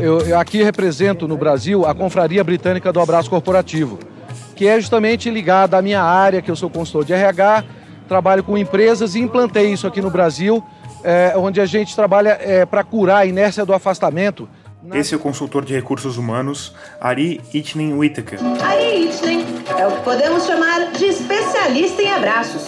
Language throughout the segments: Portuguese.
eu, eu aqui represento no Brasil a Confraria Britânica do Abraço Corporativo, que é justamente ligada à minha área, que eu sou consultor de RH, trabalho com empresas e implantei isso aqui no Brasil, é, onde a gente trabalha é, para curar a inércia do afastamento. Esse é o consultor de recursos humanos, Ari Itnen Whittaker. Ari Itnen é o que podemos chamar de especialista em abraços.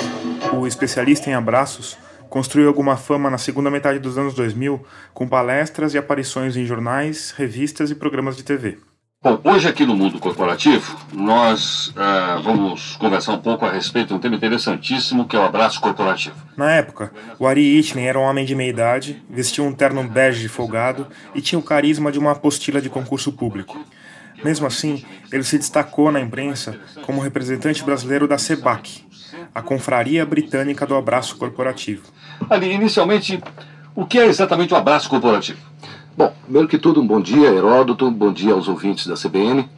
O especialista em abraços construiu alguma fama na segunda metade dos anos 2000 com palestras e aparições em jornais, revistas e programas de TV. Bom, hoje aqui no Mundo Corporativo, nós uh, vamos conversar um pouco a respeito de um tema interessantíssimo que é o abraço corporativo. Na época, o Ari Itnen era um homem de meia idade, vestia um terno bege folgado e tinha o carisma de uma apostila de concurso público. Mesmo assim, ele se destacou na imprensa como representante brasileiro da SEBAC, a Confraria Britânica do Abraço Corporativo. Ali, inicialmente, o que é exatamente o abraço corporativo? Bom, primeiro que tudo, um bom dia, Heródoto, um bom dia aos ouvintes da CBN.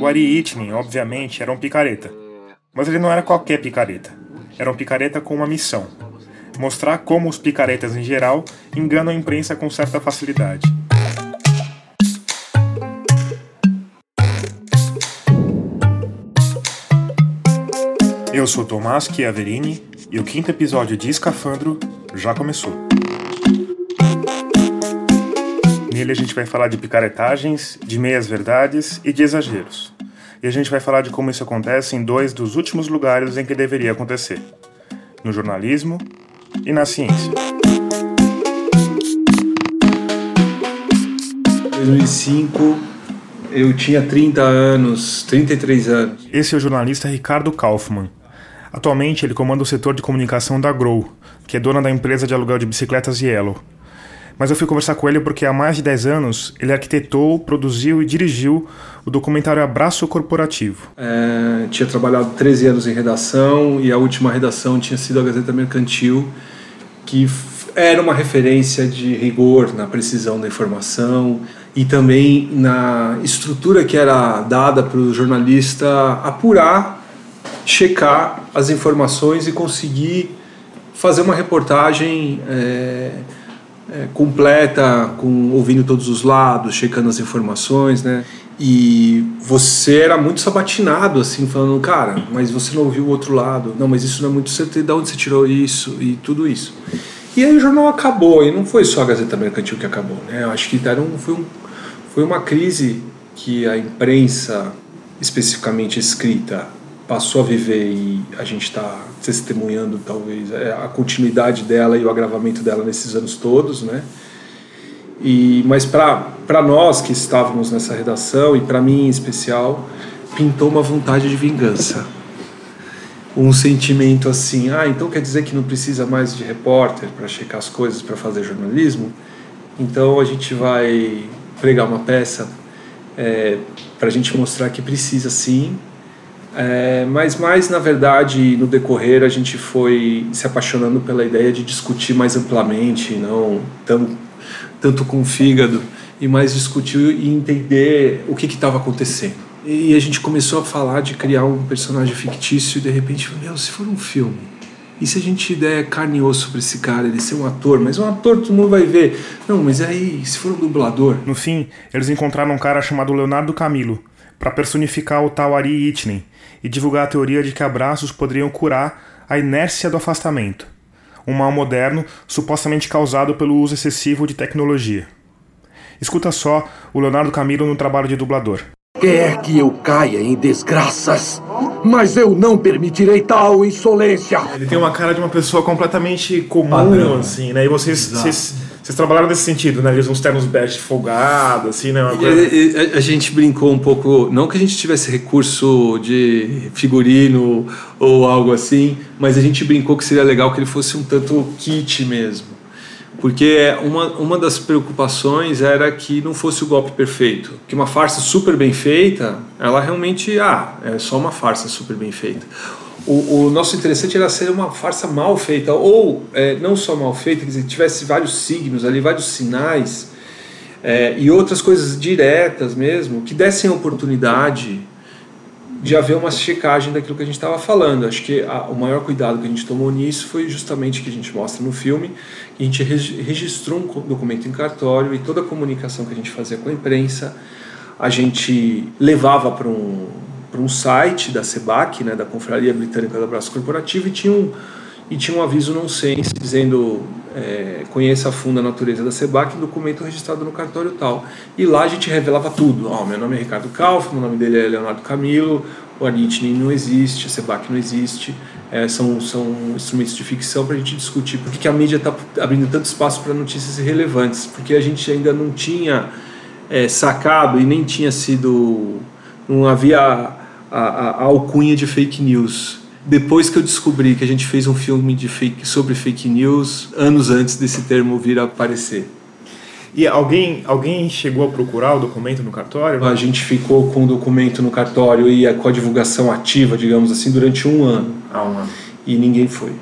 O Ari Itnin, obviamente, era um picareta. Mas ele não era qualquer picareta. Era um picareta com uma missão. Mostrar como os picaretas em geral enganam a imprensa com certa facilidade. Eu sou Tomás Chiaverini e o quinto episódio de Escafandro já começou. Nele a gente vai falar de picaretagens, de meias-verdades e de exageros. E a gente vai falar de como isso acontece em dois dos últimos lugares em que deveria acontecer: no jornalismo e na ciência. 2005 eu tinha 30 anos, 33 anos. Esse é o jornalista Ricardo Kaufmann. Atualmente ele comanda o setor de comunicação da Grow, que é dona da empresa de aluguel de bicicletas Yellow. Mas eu fui conversar com ele porque há mais de 10 anos ele arquitetou, produziu e dirigiu o documentário Abraço Corporativo. É, tinha trabalhado 13 anos em redação e a última redação tinha sido a Gazeta Mercantil, que era uma referência de rigor na precisão da informação e também na estrutura que era dada para o jornalista apurar checar as informações e conseguir fazer uma reportagem é, é, completa, com ouvindo todos os lados, checando as informações, né? E você era muito sabatinado, assim, falando, cara, mas você não ouviu o outro lado, não, mas isso não é muito certo, de onde você tirou isso e tudo isso. E aí o jornal acabou, e não foi só a Gazeta Mercantil que acabou, né? Eu acho que era um, foi, um, foi uma crise que a imprensa, especificamente escrita, passou a viver e a gente está testemunhando talvez é, a continuidade dela e o agravamento dela nesses anos todos, né? E mas para nós que estávamos nessa redação e para mim em especial pintou uma vontade de vingança, um sentimento assim, ah, então quer dizer que não precisa mais de repórter para checar as coisas para fazer jornalismo? Então a gente vai pregar uma peça é, para a gente mostrar que precisa sim é, mas mais, na verdade, no decorrer, a gente foi se apaixonando pela ideia de discutir mais amplamente, não tão, tanto com o fígado, e mais discutir e entender o que estava acontecendo. E a gente começou a falar de criar um personagem fictício e de repente, meu, se for um filme, e se a gente der carne e osso para esse cara, ele ser um ator, mas um ator todo mundo vai ver. Não, mas aí, se for um dublador. No fim, eles encontraram um cara chamado Leonardo Camilo para personificar o tal Ari Itnen e divulgar a teoria de que abraços poderiam curar a inércia do afastamento, um mal moderno supostamente causado pelo uso excessivo de tecnologia. Escuta só o Leonardo Camilo no trabalho de dublador. Quer que eu caia em desgraças, mas eu não permitirei tal insolência. Ele tem uma cara de uma pessoa completamente comum, Padrão. assim, né? E vocês, vocês trabalharam nesse sentido, né? Uns termos bege folgados, assim, né? Coisa... A, a, gente brincou um pouco, não que a gente tivesse recurso de figurino ou algo assim, mas a gente brincou que seria legal que ele fosse um tanto kit mesmo. Porque uma, uma das preocupações era que não fosse o golpe perfeito. Que uma farsa super bem feita, ela realmente, ah, é só uma farsa super bem feita o, o, nosso interessante era ser uma farsa mal feita, ou é, não só mal feita, quer dizer, tivesse vários signos ali, vários sinais, é, e outras coisas diretas mesmo, que dessem a oportunidade de haver uma checagem daquilo que a gente estava falando. Acho que a, o maior cuidado que a gente tomou nisso foi justamente que a gente mostra no filme, que a gente registrou um documento em cartório e toda a comunicação que a gente fazia com a imprensa, a gente levava para um, para um site da SEBAC, né, da Confraria Britânica do Abraço Corporativo, e tinha um, e tinha um aviso não sense dizendo é, conheça a fundo a natureza da SEBAC, um documento registrado no cartório tal. E lá a gente revelava tudo. Oh, meu nome é Ricardo Kaufmann, o nome dele é Leonardo Camilo, o Aritne não existe, a SEBAC não existe. É, são, são instrumentos de ficção para a gente discutir por que, que a mídia está abrindo tanto espaço para notícias irrelevantes, porque a gente ainda não tinha é, sacado e nem tinha sido. não havia a, a, a alcunha de fake news depois que eu descobri que a gente fez um filme de fake, sobre fake news, anos antes desse termo vir a aparecer. E alguém, alguém chegou a procurar o documento no cartório? A gente ficou com o documento no cartório e com a divulgação ativa, digamos assim, durante um ano. Ah, um ano. E ninguém foi.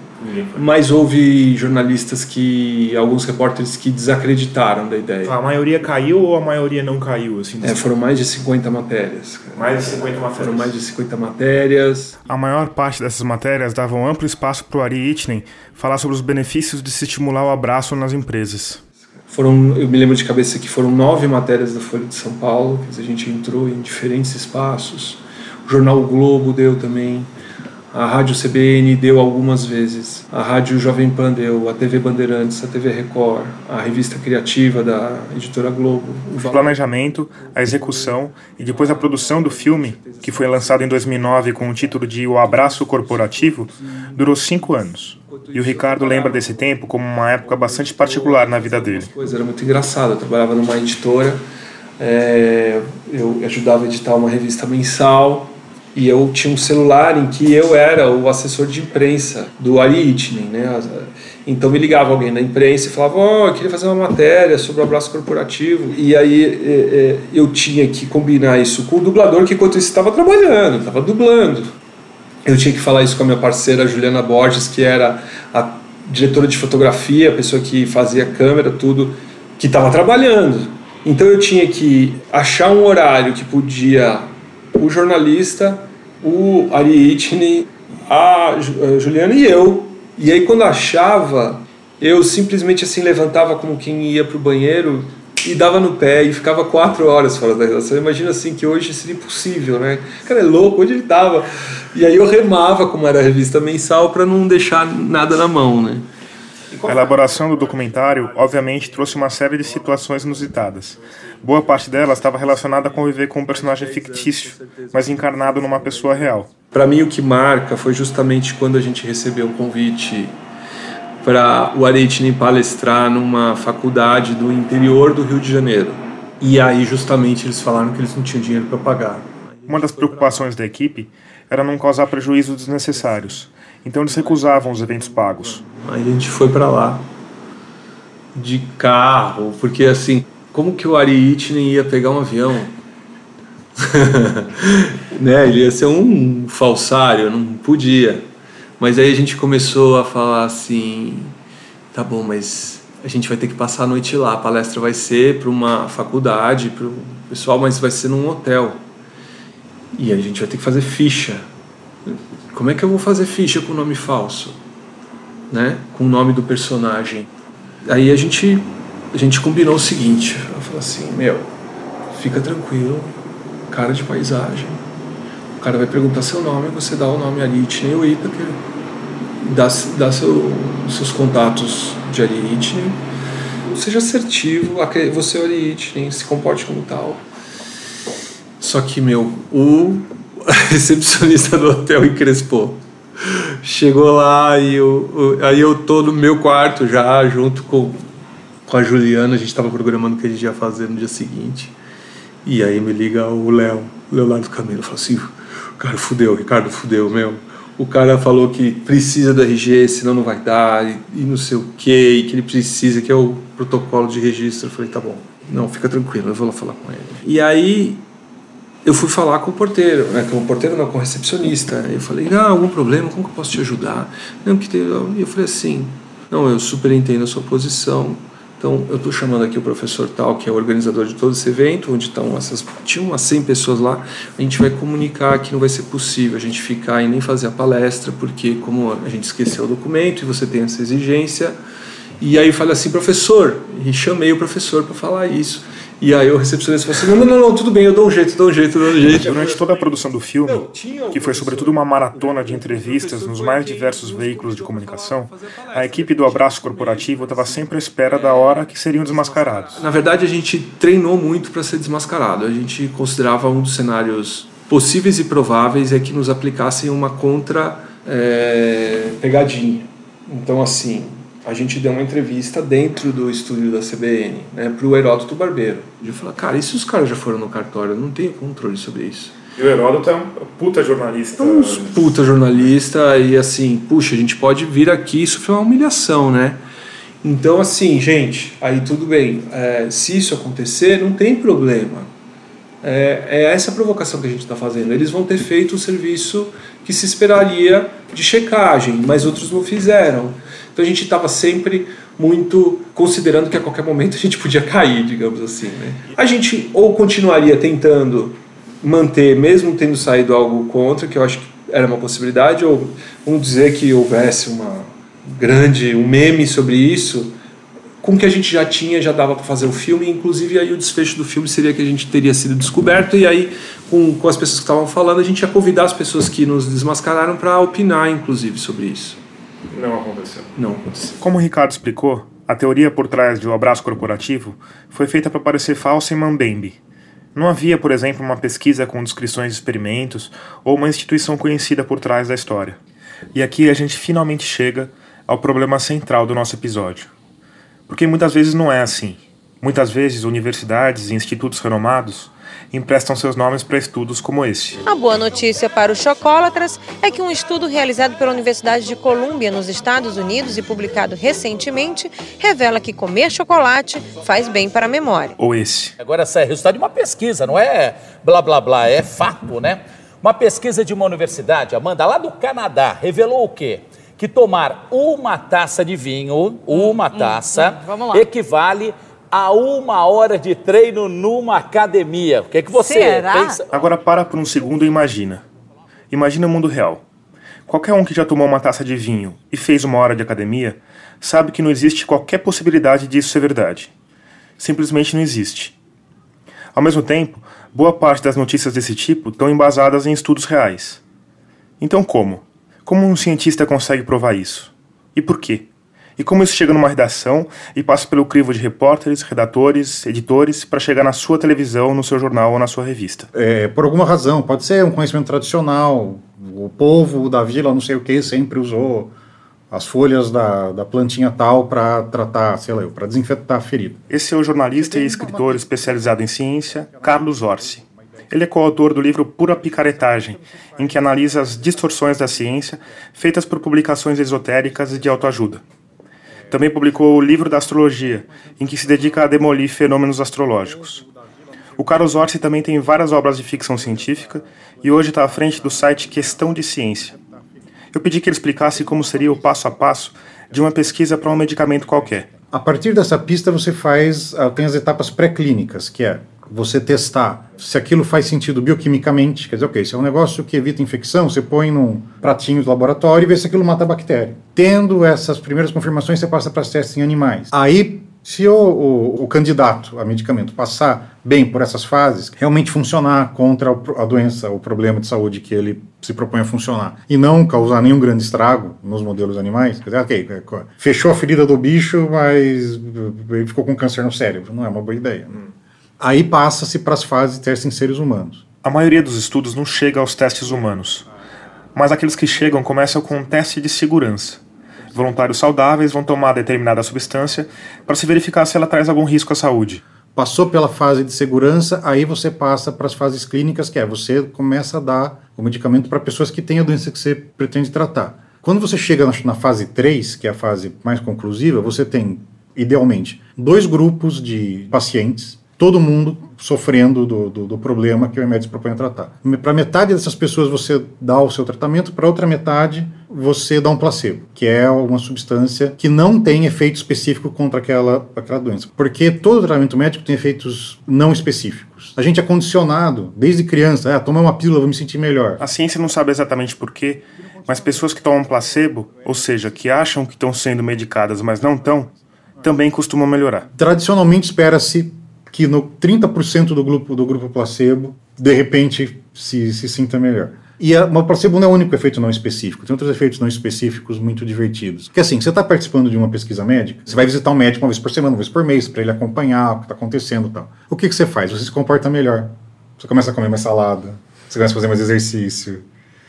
Mas houve jornalistas que, alguns repórteres que desacreditaram da ideia. A maioria caiu ou a maioria não caiu? Assim, é, foram mais de 50 matérias. Cara. Mais de 50 matérias. Foram mais de 50 matérias. A maior parte dessas matérias davam amplo espaço para o Ari Itnen falar sobre os benefícios de se estimular o abraço nas empresas. Foram, eu me lembro de cabeça que foram nove matérias da Folha de São Paulo, que a gente entrou em diferentes espaços. O jornal o Globo deu também. A Rádio CBN deu algumas vezes, a Rádio Jovem Pan deu, a TV Bandeirantes, a TV Record, a revista criativa da editora Globo. O planejamento, a execução e depois a produção do filme, que foi lançado em 2009 com o título de O Abraço Corporativo, durou cinco anos. E o Ricardo lembra desse tempo como uma época bastante particular na vida dele. Era muito engraçado, eu trabalhava numa editora, é, eu ajudava a editar uma revista mensal, e eu tinha um celular em que eu era o assessor de imprensa do Ari Itnen, né? Então me ligava alguém da imprensa e falava, ó, oh, eu queria fazer uma matéria sobre o abraço corporativo. E aí é, é, eu tinha que combinar isso com o dublador que enquanto isso estava trabalhando, estava dublando. Eu tinha que falar isso com a minha parceira Juliana Borges, que era a diretora de fotografia, a pessoa que fazia câmera, tudo, que estava trabalhando. Então eu tinha que achar um horário que podia o jornalista o Ariadne, a Juliana e eu. E aí quando achava, eu simplesmente assim levantava como quem ia para o banheiro e dava no pé e ficava quatro horas fora da redação. Imagina assim que hoje seria impossível, né? Cara, é louco, onde ele estava? E aí eu remava, como era a revista mensal, para não deixar nada na mão, né? A elaboração do documentário, obviamente, trouxe uma série de situações inusitadas. Boa parte delas estava relacionada a conviver com um personagem fictício, mas encarnado numa pessoa real. Para mim, o que marca foi justamente quando a gente recebeu um convite para o Aretini palestrar numa faculdade do interior do Rio de Janeiro. E aí, justamente, eles falaram que eles não tinham dinheiro para pagar. Uma das preocupações da equipe era não causar prejuízos desnecessários então eles recusavam os eventos pagos. Aí a gente foi para lá de carro, porque assim, como que o Ari nem ia pegar um avião? né? Ele ia ser um falsário, não podia. Mas aí a gente começou a falar assim, tá bom, mas a gente vai ter que passar a noite lá. A palestra vai ser para uma faculdade, para o pessoal, mas vai ser num hotel. E a gente vai ter que fazer ficha. Como é que eu vou fazer ficha com nome falso? Né? Com o nome do personagem. Aí a gente, a gente combinou o seguinte: eu falei assim, meu, fica tranquilo, cara de paisagem. O cara vai perguntar seu nome, você dá o nome Aritne o Ítaca, dá, dá seu, seus contatos de Aritne, seja assertivo, você é Aritne, se comporte como tal. Só que, meu, o recepcionista do hotel em Crespo. Chegou lá e eu, aí eu tô no meu quarto já, junto com, com a Juliana, a gente estava programando o que a gente ia fazer no dia seguinte. E aí me liga o Léo, Leonardo Camilo, fala assim, cara, fudeu, Ricardo, fudeu, meu. O cara falou que precisa do RG, senão não vai dar, e, e não sei o que, e que ele precisa, que é o protocolo de registro. Eu falei, tá bom, não, fica tranquilo, eu vou lá falar com ele. E aí eu fui falar com o porteiro, né, com o porteiro não, com o recepcionista. Eu falei, não, algum problema, como que eu posso te ajudar? Não, que tem... Eu falei assim, não, eu super entendo a sua posição, Então, eu estou chamando aqui o professor tal, que é o organizador de todo esse evento, onde estão essas. Tinha umas 100 pessoas lá. A gente vai comunicar que não vai ser possível a gente ficar e nem fazer a palestra, porque, como a gente esqueceu o documento e você tem essa exigência. E aí eu falei assim, professor, e chamei o professor para falar isso. E aí o recepcionista falou assim: não, não, não, tudo bem, eu dou um jeito, dou um jeito, dou um jeito. Durante toda a produção do filme, que foi sobretudo uma maratona de entrevistas nos mais diversos veículos de comunicação, a equipe do Abraço Corporativo estava sempre à espera da hora que seriam desmascarados. Na verdade, a gente treinou muito para ser desmascarado. A gente considerava um dos cenários possíveis e prováveis é que nos aplicassem uma contra é, pegadinha. Então, assim, a gente deu uma entrevista dentro do estúdio da CBN, né, para o Heródoto Barbeiro. De falar, cara, e se os caras já foram no cartório? Eu não tenho controle sobre isso. E o Heródoto é um puta jornalista. É um puta jornalista e assim, puxa, a gente pode vir aqui, isso foi uma humilhação, né? Então, assim, gente, aí tudo bem. É, se isso acontecer, não tem problema. É, é essa provocação que a gente está fazendo. Eles vão ter feito o serviço que se esperaria de checagem, mas outros não fizeram. Então a gente estava sempre muito considerando que a qualquer momento a gente podia cair, digamos assim. Né? A gente ou continuaria tentando manter, mesmo tendo saído algo contra, que eu acho que era uma possibilidade, ou vamos dizer que houvesse uma grande, um meme sobre isso, com o que a gente já tinha, já dava para fazer o filme, inclusive aí o desfecho do filme seria que a gente teria sido descoberto, e aí com, com as pessoas que estavam falando, a gente ia convidar as pessoas que nos desmascararam para opinar, inclusive, sobre isso. Não aconteceu. Não aconteceu. Como o Ricardo explicou, a teoria por trás de O Abraço Corporativo foi feita para parecer falsa e mambembe. Não havia, por exemplo, uma pesquisa com descrições de experimentos ou uma instituição conhecida por trás da história. E aqui a gente finalmente chega ao problema central do nosso episódio. Porque muitas vezes não é assim. Muitas vezes universidades e institutos renomados emprestam seus nomes para estudos como esse. A boa notícia para os chocólatras é que um estudo realizado pela Universidade de Colômbia, nos Estados Unidos, e publicado recentemente, revela que comer chocolate faz bem para a memória. Ou esse. Agora, essa é resultado de uma pesquisa, não é blá blá blá, é fato, né? Uma pesquisa de uma universidade, Amanda, lá do Canadá, revelou o quê? Que tomar uma taça de vinho, uma hum, taça, hum, hum, equivale a uma hora de treino numa academia. O que, é que você Será? pensa? Agora para por um segundo e imagina. Imagina o mundo real. Qualquer um que já tomou uma taça de vinho e fez uma hora de academia sabe que não existe qualquer possibilidade disso ser verdade. Simplesmente não existe. Ao mesmo tempo, boa parte das notícias desse tipo estão embasadas em estudos reais. Então como? Como um cientista consegue provar isso? E por quê? E como isso chega numa redação e passa pelo crivo de repórteres, redatores, editores, para chegar na sua televisão, no seu jornal ou na sua revista? É, por alguma razão, pode ser um conhecimento tradicional. O povo da vila, não sei o que, sempre usou as folhas da, da plantinha tal para tratar, sei lá, para desinfetar a ferida. Esse é o jornalista e escritor especializado em ciência, Carlos Orsi. Ele é coautor do livro Pura Picaretagem, em que analisa as distorções da ciência feitas por publicações esotéricas e de autoajuda. Também publicou o Livro da Astrologia, em que se dedica a demolir fenômenos astrológicos. O Carlos Orsi também tem várias obras de ficção científica e hoje está à frente do site Questão de Ciência. Eu pedi que ele explicasse como seria o passo a passo de uma pesquisa para um medicamento qualquer. A partir dessa pista você faz, ah, tem as etapas pré-clínicas, que é você testar se aquilo faz sentido bioquimicamente, quer dizer, ok, se é um negócio que evita infecção, você põe num pratinho de laboratório e vê se aquilo mata a bactéria. Tendo essas primeiras confirmações, você passa para testes em animais. Aí, se o, o, o, candidato a medicamento passar bem por essas fases, realmente funcionar contra a doença, o problema de saúde que ele se propõe a funcionar, e não causar nenhum grande estrago nos modelos animais, quer dizer, ok, é, fechou a ferida do bicho, mas ele ficou com câncer no cérebro, não é uma boa ideia. Aí passa-se para as fases de testes em seres humanos. A maioria dos estudos não chega aos testes humanos, mas aqueles que chegam começam com um teste de segurança. Voluntários saudáveis vão tomar determinada substância para se verificar se ela traz algum risco à saúde. Passou pela fase de segurança, aí você passa para as fases clínicas, que é você começa a dar o medicamento para pessoas que têm a doença que você pretende tratar. Quando você chega na fase 3, que é a fase mais conclusiva, você tem, idealmente, dois grupos de pacientes todo mundo sofrendo do, do, do, problema que o remédio se propõe a tratar. Para metade dessas pessoas você dá o seu tratamento, para outra metade você dá um placebo, que é uma substância que não tem efeito específico contra aquela, aquela doença. Porque todo tratamento médico tem efeitos não específicos. A gente é condicionado desde criança, ah, tomar uma pílula, vou me sentir melhor. A ciência não sabe exatamente por quê, mas pessoas que tomam placebo, ou seja, que acham que estão sendo medicadas, mas não estão, também costumam melhorar. Tradicionalmente espera-se que no 30% do grupo, do grupo placebo, de repente, se, se sinta melhor. E a, o placebo não é o único efeito não específico, tem outros efeitos não específicos muito divertidos. Que assim, você está participando de uma pesquisa médica, você vai visitar um médico uma vez por semana, uma vez por mês, para ele acompanhar o que está acontecendo e tal. O que, que você faz? Você se comporta melhor. Você começa a comer mais salada, você começa a fazer mais exercício,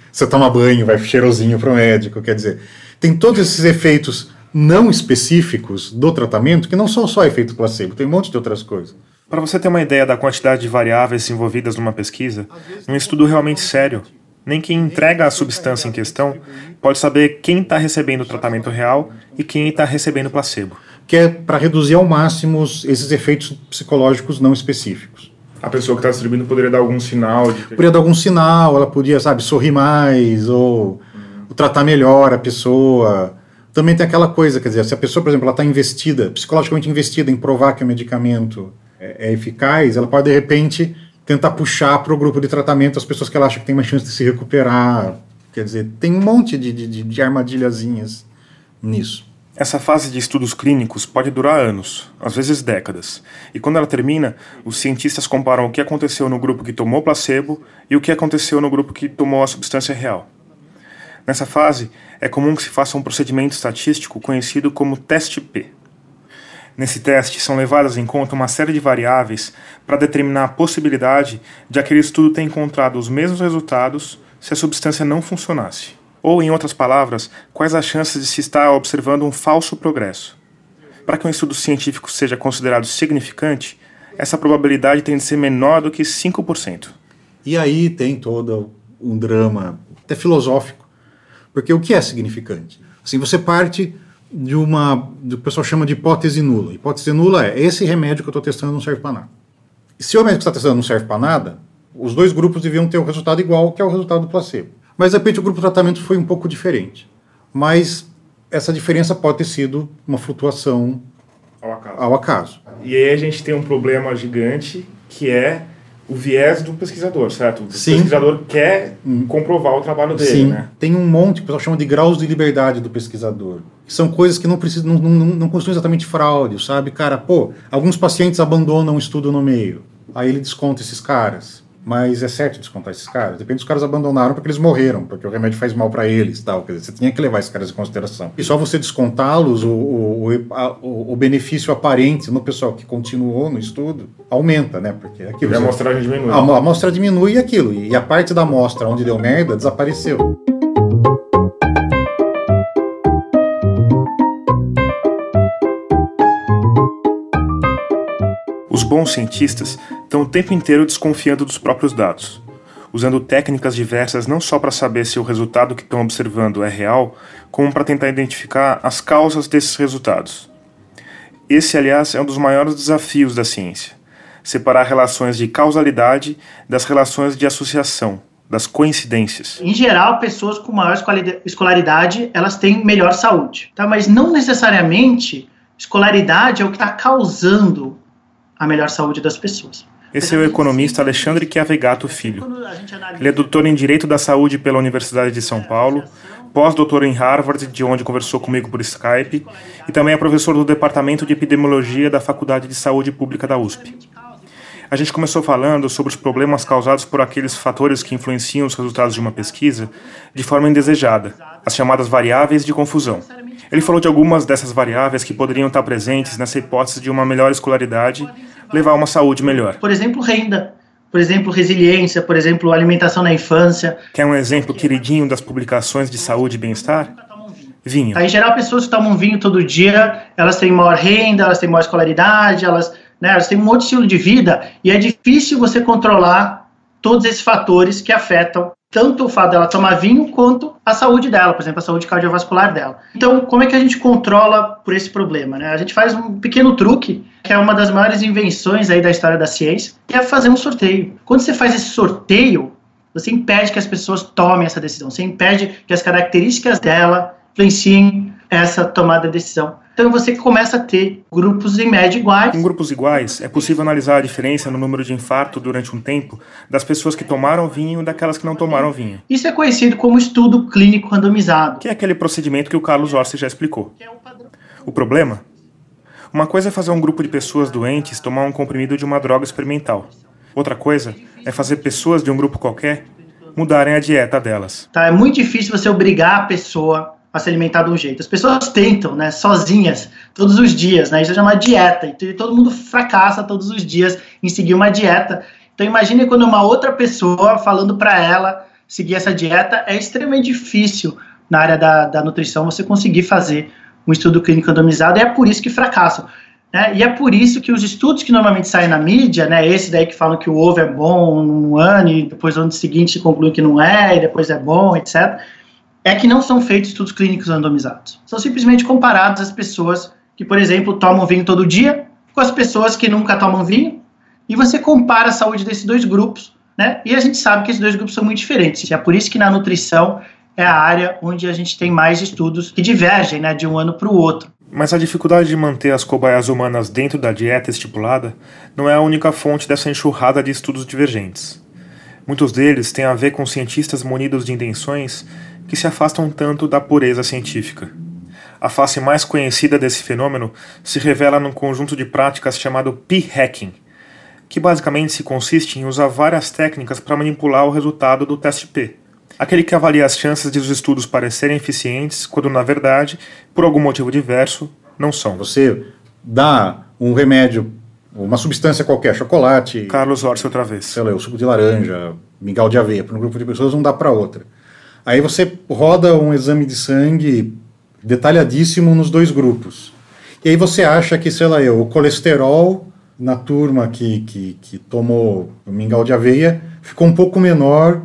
você toma banho, vai cheirosinho para o médico. Quer dizer, tem todos esses efeitos não específicos do tratamento que não são só efeito placebo, tem um monte de outras coisas. Para você ter uma ideia da quantidade de variáveis envolvidas numa pesquisa, um estudo realmente sério, nem quem entrega a substância em questão pode saber quem está recebendo o tratamento real e quem está recebendo placebo. Que é para reduzir ao máximo esses efeitos psicológicos não específicos. A pessoa que está distribuindo poderia dar algum sinal? De... Poderia dar algum sinal, ela podia, sabe, sorrir mais ou tratar melhor a pessoa. Também tem aquela coisa, quer dizer, se a pessoa, por exemplo, ela está investida, psicologicamente investida em provar que o medicamento é, é eficaz, ela pode, de repente, tentar puxar para o grupo de tratamento as pessoas que ela acha que tem mais chance de se recuperar. Quer dizer, tem um monte de, de, de armadilhazinhas nisso. Essa fase de estudos clínicos pode durar anos, às vezes décadas, e quando ela termina, os cientistas comparam o que aconteceu no grupo que tomou placebo e o que aconteceu no grupo que tomou a substância real. Nessa fase, é comum que se faça um procedimento estatístico conhecido como teste P. Nesse teste, são levadas em conta uma série de variáveis para determinar a possibilidade de aquele estudo ter encontrado os mesmos resultados se a substância não funcionasse. Ou, em outras palavras, quais as chances de se estar observando um falso progresso. Para que um estudo científico seja considerado significante, essa probabilidade tem de ser menor do que 5%. E aí tem todo um drama, até filosófico, porque o que é significante? Assim, você parte de uma. que o pessoal chama de hipótese nula. Hipótese nula é: esse remédio que eu estou testando não serve para nada. E se o remédio que você está testando não serve para nada, os dois grupos deviam ter o resultado igual, que é o resultado do placebo. Mas de repente o grupo de tratamento foi um pouco diferente. Mas essa diferença pode ter sido uma flutuação ao acaso. Ao acaso. E aí a gente tem um problema gigante que é o viés do pesquisador, certo? O Sim. pesquisador quer hum. comprovar o trabalho dele, Sim. né? Tem um monte que o pessoal chama de graus de liberdade do pesquisador. São coisas que não precisam, não, não, não constituem exatamente fraude, sabe? Cara, pô, alguns pacientes abandonam o estudo no meio. Aí ele desconta esses caras. Mas é certo descontar esses caras? Depende dos caras abandonaram porque eles morreram, porque o remédio faz mal para eles tal. Quer dizer, você tinha que levar esses caras em consideração. E só você descontá-los, o, o, o, o, benefício aparente no pessoal que continuou no estudo aumenta, né? Porque aquilo. E a amostragem diminui. A, a amostra diminui e aquilo. E a parte da amostra onde deu merda desapareceu. Os bons cientistas estão o tempo inteiro desconfiando dos próprios dados, usando técnicas diversas não só para saber se o resultado que estão observando é real, como para tentar identificar as causas desses resultados. Esse, aliás, é um dos maiores desafios da ciência: separar relações de causalidade das relações de associação, das coincidências. Em geral, pessoas com maior escolaridade, elas têm melhor saúde, tá? Mas não necessariamente escolaridade é o que está causando a melhor saúde das pessoas. Esse é o economista Alexandre Chiavegato Filho. Ele é doutor em Direito da Saúde pela Universidade de São Paulo, pós-doutor em Harvard, de onde conversou comigo por Skype, e também é professor do Departamento de Epidemiologia da Faculdade de Saúde Pública da USP. A gente começou falando sobre os problemas causados por aqueles fatores que influenciam os resultados de uma pesquisa de forma indesejada, as chamadas variáveis de confusão. Ele falou de algumas dessas variáveis que poderiam estar presentes nessa hipótese de uma melhor escolaridade levar a uma saúde melhor. Por exemplo, renda. Por exemplo, resiliência, por exemplo, alimentação na infância. Quer um exemplo queridinho das publicações de saúde e bem-estar? Vinho. Aí, em geral, pessoas que tomam vinho todo dia, elas têm maior renda, elas têm maior escolaridade, elas, né, elas um outro estilo de vida e é difícil você controlar todos esses fatores que afetam tanto o fato dela tomar vinho quanto a saúde dela, por exemplo, a saúde cardiovascular dela. Então, como é que a gente controla por esse problema? Né? A gente faz um pequeno truque, que é uma das maiores invenções aí da história da ciência, que é fazer um sorteio. Quando você faz esse sorteio, você impede que as pessoas tomem essa decisão, você impede que as características dela influenciem essa tomada de decisão. Então você começa a ter grupos em média iguais. Em grupos iguais, é possível analisar a diferença no número de infarto durante um tempo das pessoas que tomaram vinho e daquelas que não tomaram vinho. Isso é conhecido como estudo clínico randomizado. Que é aquele procedimento que o Carlos Orsi já explicou. O problema? Uma coisa é fazer um grupo de pessoas doentes tomar um comprimido de uma droga experimental. Outra coisa é fazer pessoas de um grupo qualquer mudarem a dieta delas. Tá, é muito difícil você obrigar a pessoa a se alimentar de um jeito. As pessoas tentam, né, sozinhas, todos os dias, né? Isso é uma dieta. E todo mundo fracassa todos os dias em seguir uma dieta. Então imagine quando uma outra pessoa falando para ela seguir essa dieta, é extremamente difícil na área da, da nutrição você conseguir fazer um estudo clínico randomizado, e é por isso que fracassam. Né? E é por isso que os estudos que normalmente saem na mídia, né, esse daí que falam que o ovo é bom um ano e depois no ano seguinte concluem que não é, e depois é bom, etc., é que não são feitos estudos clínicos randomizados. São simplesmente comparados as pessoas que, por exemplo, tomam vinho todo dia com as pessoas que nunca tomam vinho, e você compara a saúde desses dois grupos, né? E a gente sabe que esses dois grupos são muito diferentes. É por isso que na nutrição é a área onde a gente tem mais estudos que divergem, né, de um ano para o outro. Mas a dificuldade de manter as cobaias humanas dentro da dieta estipulada não é a única fonte dessa enxurrada de estudos divergentes. Muitos deles têm a ver com cientistas munidos de intenções que se afastam tanto da pureza científica. A face mais conhecida desse fenômeno se revela num conjunto de práticas chamado p-hacking, que basicamente se consiste em usar várias técnicas para manipular o resultado do teste P. Aquele que avalia as chances de os estudos parecerem eficientes, quando na verdade, por algum motivo diverso, não são. Você dá um remédio, uma substância qualquer, chocolate. Carlos Orsi outra vez. Sei lá, o suco de laranja, mingau de aveia, para um grupo de pessoas, não dá para outra. Aí você roda um exame de sangue detalhadíssimo nos dois grupos. E aí você acha que, sei lá, eu, o colesterol na turma que, que, que tomou o mingau de aveia ficou um pouco menor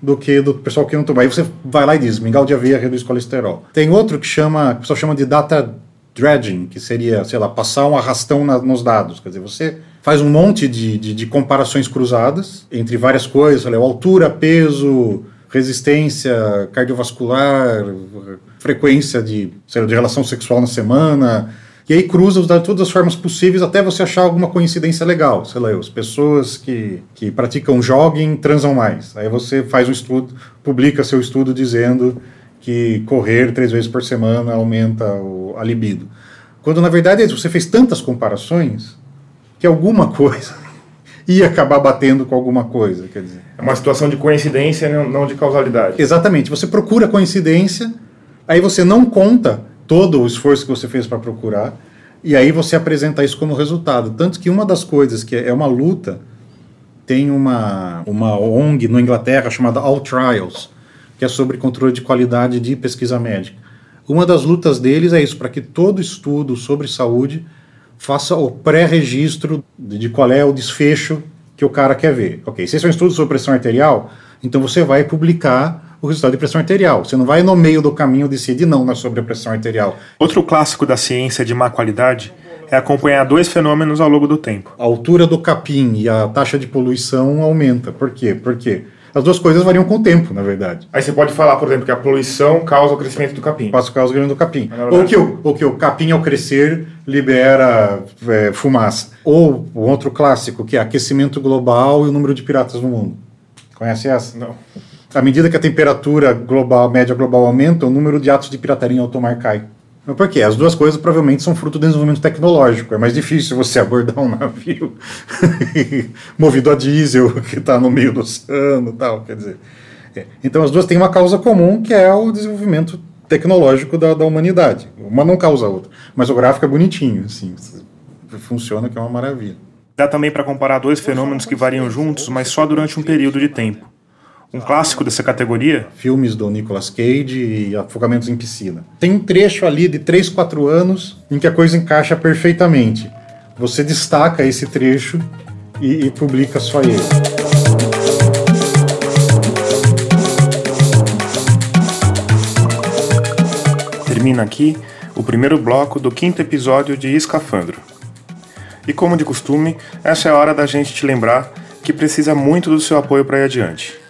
do que do pessoal que não tomou. Aí você vai lá e diz, mingau de aveia reduz colesterol. Tem outro que chama, que o pessoal chama de data dredging, que seria, sei lá, passar um arrastão na, nos dados. Quer dizer, você faz um monte de, de, de comparações cruzadas entre várias coisas, lá, altura, peso, resistência cardiovascular, frequência de, lá, de relação sexual na semana, e aí cruza de todas as formas possíveis até você achar alguma coincidência legal. Sei lá, as pessoas que, que praticam jogging transam mais. Aí você faz um estudo, publica seu estudo dizendo que correr três vezes por semana aumenta o, a libido. Quando na verdade você fez tantas comparações que alguma coisa ia acabar batendo com alguma coisa, quer dizer. É uma situação de coincidência, não de causalidade. Exatamente. Você procura coincidência, aí você não conta todo o esforço que você fez para procurar, e aí você apresenta isso como resultado. Tanto que uma das coisas que é uma luta, tem uma, uma ONG na Inglaterra chamada All Trials, que é sobre controle de qualidade de pesquisa médica. Uma das lutas deles é isso, para que todo estudo sobre saúde faça o pré-registro de qual é o desfecho que o cara quer ver. Ok, se esse é um estudo sobre pressão arterial, então você vai publicar o resultado de pressão arterial. Você não vai no meio do caminho decidir não na sobre a pressão arterial. Outro clássico da ciência de má qualidade é acompanhar dois fenômenos ao longo do tempo. A altura do capim e a taxa de poluição aumenta. Por quê? Porque as duas coisas variam com o tempo, na verdade. Aí você pode falar, por exemplo, que a poluição causa o crescimento do capim. Passa o crescimento do capim. Ou que, o, ou que o capim, ao crescer, libera é, fumaça. Ou o outro clássico, que é aquecimento global e o número de piratas no mundo. Conhece essa? Não à medida que a temperatura global, média global aumenta, o número de atos de pirataria em alto mar cai. Mas por quê? As duas coisas provavelmente são fruto do desenvolvimento tecnológico. É mais difícil você abordar um navio movido a diesel que está no meio do oceano tal. Quer dizer, é. Então as duas têm uma causa comum que é o desenvolvimento tecnológico da, da humanidade. Uma não causa a outra. Mas o gráfico é bonitinho, assim, funciona que é uma maravilha. Dá também para comparar dois fenômenos que variam juntos, mas só durante um período de tempo um clássico dessa categoria. Filmes do Nicolas Cage e Afogamentos em Piscina. Tem um trecho ali de 3, 4 anos em que a coisa encaixa perfeitamente. Você destaca esse trecho e, e publica só ele. Termina aqui o primeiro bloco do quinto episódio de Escafandro. E como de costume, essa é a hora da gente te lembrar que precisa muito do seu apoio para ir adiante.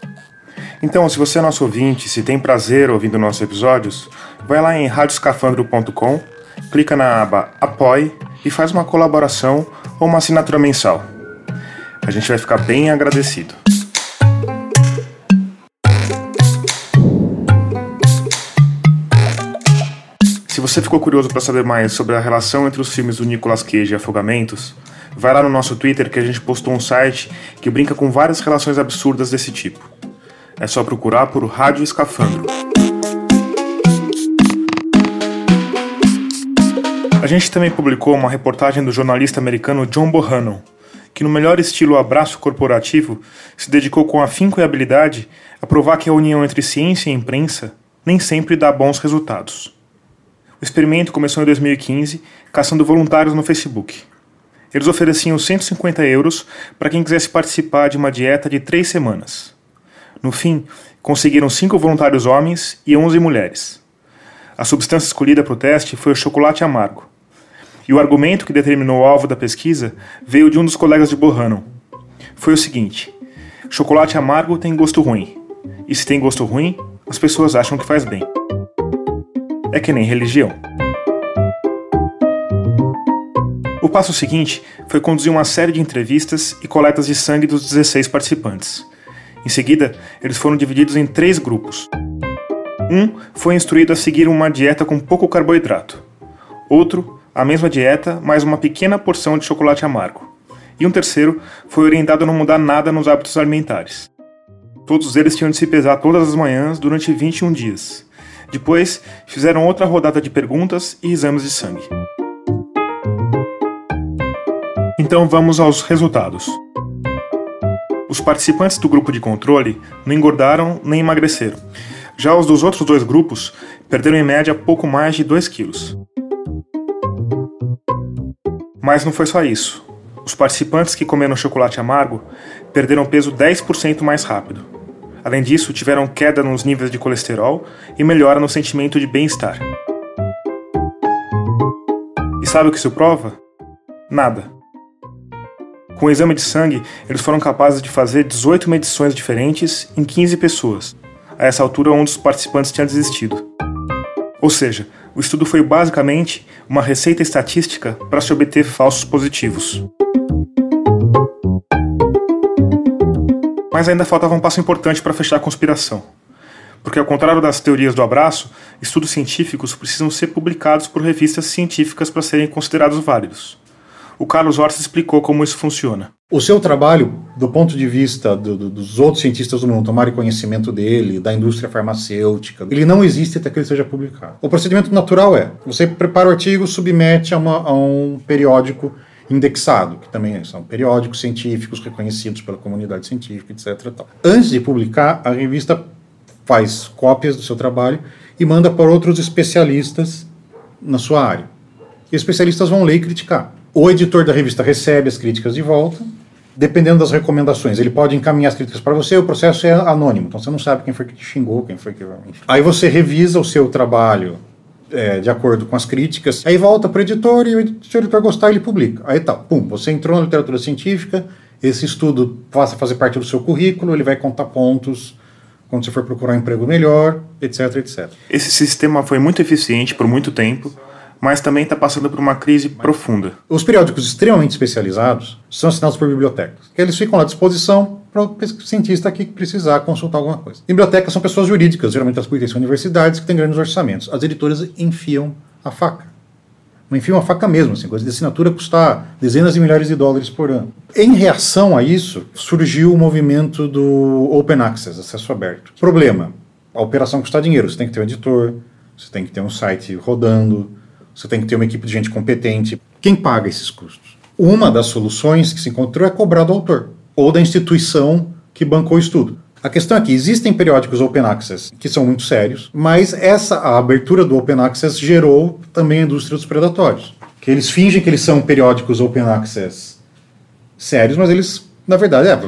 Então, se você é nosso ouvinte, se tem prazer ouvindo nossos episódios, vai lá em radioscafandro.com, clica na aba Apoie e faz uma colaboração ou uma assinatura mensal. A gente vai ficar bem agradecido. Se você ficou curioso para saber mais sobre a relação entre os filmes do Nicolas Cage e Afogamentos, vai lá no nosso Twitter que a gente postou um site que brinca com várias relações absurdas desse tipo. É só procurar por Rádio Escafandro. A gente também publicou uma reportagem do jornalista americano John Bohannon, que no melhor estilo abraço corporativo se dedicou com afinco e habilidade a provar que a união entre ciência e imprensa nem sempre dá bons resultados. O experimento começou em 2015, caçando voluntários no Facebook. Eles ofereciam 150 euros para quem quisesse participar de uma dieta de três semanas. No fim, conseguiram cinco voluntários homens e 11 mulheres. A substância escolhida para o teste foi o chocolate amargo. E o argumento que determinou o alvo da pesquisa veio de um dos colegas de Bohannon. Foi o seguinte: chocolate amargo tem gosto ruim. E se tem gosto ruim, as pessoas acham que faz bem. É que nem religião. O passo seguinte foi conduzir uma série de entrevistas e coletas de sangue dos 16 participantes. Em seguida, eles foram divididos em três grupos. Um foi instruído a seguir uma dieta com pouco carboidrato. Outro, a mesma dieta, mais uma pequena porção de chocolate amargo. E um terceiro foi orientado a não mudar nada nos hábitos alimentares. Todos eles tinham de se pesar todas as manhãs durante 21 dias. Depois, fizeram outra rodada de perguntas e exames de sangue. Então vamos aos resultados. Os participantes do grupo de controle não engordaram nem emagreceram. Já os dos outros dois grupos perderam em média pouco mais de 2 quilos. Mas não foi só isso. Os participantes que comeram chocolate amargo perderam peso 10% mais rápido. Além disso, tiveram queda nos níveis de colesterol e melhora no sentimento de bem-estar. E sabe o que isso prova? Nada. Com o exame de sangue, eles foram capazes de fazer 18 medições diferentes em 15 pessoas. A essa altura, um dos participantes tinha desistido. Ou seja, o estudo foi basicamente uma receita estatística para se obter falsos positivos. Mas ainda faltava um passo importante para fechar a conspiração. Porque, ao contrário das teorias do abraço, estudos científicos precisam ser publicados por revistas científicas para serem considerados válidos. O Carlos Horst explicou como isso funciona. O seu trabalho, do ponto de vista do, do, dos outros cientistas do mundo tomarem conhecimento dele, da indústria farmacêutica, ele não existe até que ele seja publicado. O procedimento natural é: você prepara o artigo, submete a, uma, a um periódico indexado, que também são periódicos científicos reconhecidos pela comunidade científica, etc. Tal. Antes de publicar, a revista faz cópias do seu trabalho e manda para outros especialistas na sua área. E especialistas vão ler e criticar. O editor da revista recebe as críticas de volta, dependendo das recomendações. Ele pode encaminhar as críticas para você, o processo é anônimo, então você não sabe quem foi que te xingou, quem foi que. Aí você revisa o seu trabalho é, de acordo com as críticas, aí volta para o editor e se o editor gostar, ele publica. Aí tá, pum, você entrou na literatura científica, esse estudo passa a fazer parte do seu currículo, ele vai contar pontos quando você for procurar um emprego melhor, etc, etc. Esse sistema foi muito eficiente por muito tempo mas também está passando por uma crise profunda. Os periódicos extremamente especializados são assinados por bibliotecas, que eles ficam à disposição para o cientista que precisar consultar alguma coisa. Bibliotecas são pessoas jurídicas, geralmente as pertencem universidades, que têm grandes orçamentos. As editoras enfiam a faca. Enfiam a faca mesmo, assim, coisa de assinatura custa dezenas de milhares de dólares por ano. Em reação a isso, surgiu o movimento do Open Access, acesso aberto. Problema, a operação custa dinheiro, você tem que ter um editor, você tem que ter um site rodando, você tem que ter uma equipe de gente competente. Quem paga esses custos? Uma das soluções que se encontrou é cobrar do autor ou da instituição que bancou o estudo. A questão é que existem periódicos open access que são muito sérios, mas essa a abertura do open access gerou também a indústria dos predatórios. Que eles fingem que eles são periódicos open access sérios, mas eles, na verdade, é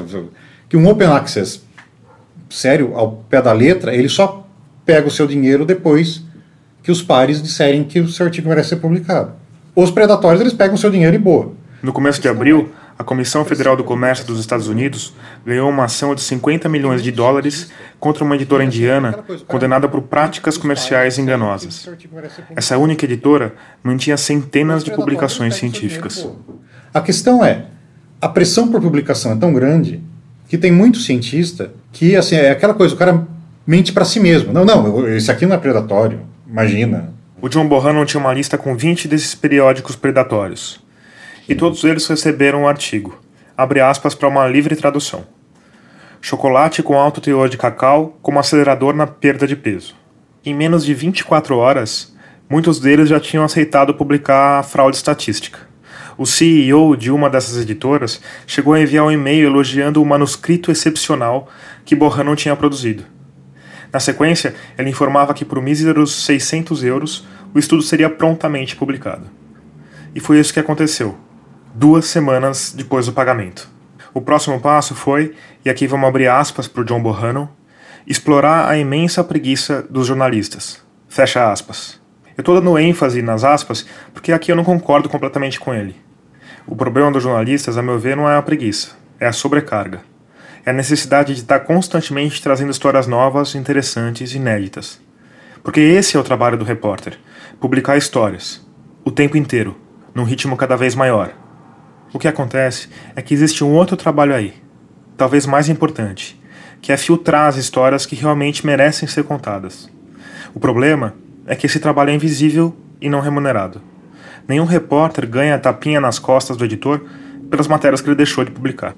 que um open access sério, ao pé da letra, ele só pega o seu dinheiro depois que os pares disserem que o seu artigo merece ser publicado. Os predatórios, eles pegam seu dinheiro e boa. No começo de abril, a Comissão Federal do Comércio dos Estados Unidos ganhou uma ação de 50 milhões de dólares contra uma editora indiana condenada por práticas comerciais enganosas. Essa única editora mantinha centenas de publicações científicas. A questão é, a pressão por publicação é tão grande que tem muito cientista que assim é aquela coisa, o cara mente para si mesmo. Não, não, esse aqui não é predatório. Imagina. O John Bohannon tinha uma lista com 20 desses periódicos predatórios e todos eles receberam um artigo, abre aspas para uma livre tradução. Chocolate com alto teor de cacau como acelerador na perda de peso. Em menos de 24 horas, muitos deles já tinham aceitado publicar a fraude estatística. O CEO de uma dessas editoras chegou a enviar um e-mail elogiando o manuscrito excepcional que Bohannon tinha produzido. Na sequência, ele informava que por míseros 600 euros o estudo seria prontamente publicado. E foi isso que aconteceu duas semanas depois do pagamento. O próximo passo foi, e aqui vamos abrir aspas para o John Bohannon, explorar a imensa preguiça dos jornalistas. Fecha aspas. Eu estou dando ênfase nas aspas porque aqui eu não concordo completamente com ele. O problema dos jornalistas, a meu ver, não é a preguiça, é a sobrecarga. É a necessidade de estar constantemente trazendo histórias novas, interessantes e inéditas. Porque esse é o trabalho do repórter: publicar histórias, o tempo inteiro, num ritmo cada vez maior. O que acontece é que existe um outro trabalho aí, talvez mais importante, que é filtrar as histórias que realmente merecem ser contadas. O problema é que esse trabalho é invisível e não remunerado. Nenhum repórter ganha tapinha nas costas do editor pelas matérias que ele deixou de publicar.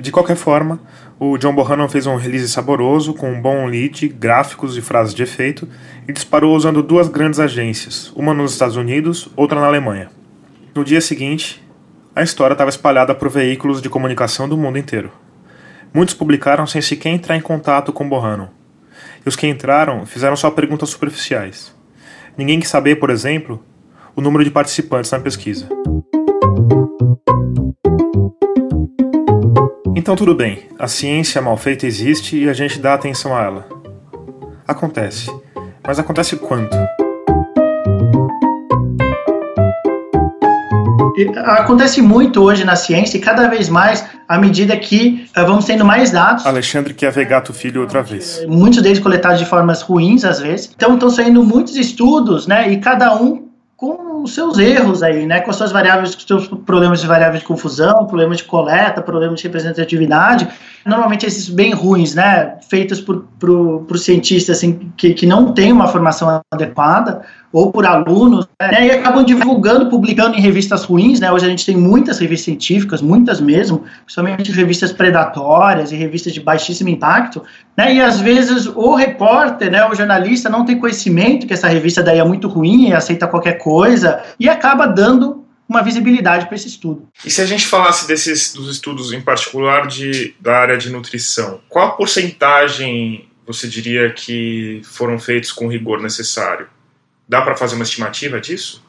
De qualquer forma, o John Bohannon fez um release saboroso com um bom lead, gráficos e frases de efeito e disparou usando duas grandes agências, uma nos Estados Unidos, outra na Alemanha. No dia seguinte, a história estava espalhada por veículos de comunicação do mundo inteiro. Muitos publicaram sem sequer entrar em contato com Bohannon. E os que entraram fizeram só perguntas superficiais. Ninguém quis saber, por exemplo, o número de participantes na pesquisa. Então tudo bem, a ciência mal feita existe e a gente dá atenção a ela. Acontece. Mas acontece quanto? acontece muito hoje na ciência e cada vez mais à medida que uh, vamos tendo mais dados. Alexandre quer ver gato filho outra vez. Muitos deles coletados de formas ruins às vezes. Então estão saindo muitos estudos, né? E cada um com os seus erros aí, né? Com as suas variáveis, com os seus problemas de variáveis de confusão, problemas de coleta, problemas de representatividade. Normalmente esses bem ruins, né? Feitos por, por, por cientistas assim, que, que não têm uma formação adequada ou por alunos, né, e acabam divulgando, publicando em revistas ruins, né, hoje a gente tem muitas revistas científicas, muitas mesmo, principalmente revistas predatórias e revistas de baixíssimo impacto, né, e às vezes o repórter, né, o jornalista não tem conhecimento que essa revista daí é muito ruim e aceita qualquer coisa, e acaba dando uma visibilidade para esse estudo. E se a gente falasse desses dos estudos em particular de, da área de nutrição, qual a porcentagem você diria que foram feitos com o rigor necessário? Dá para fazer uma estimativa disso?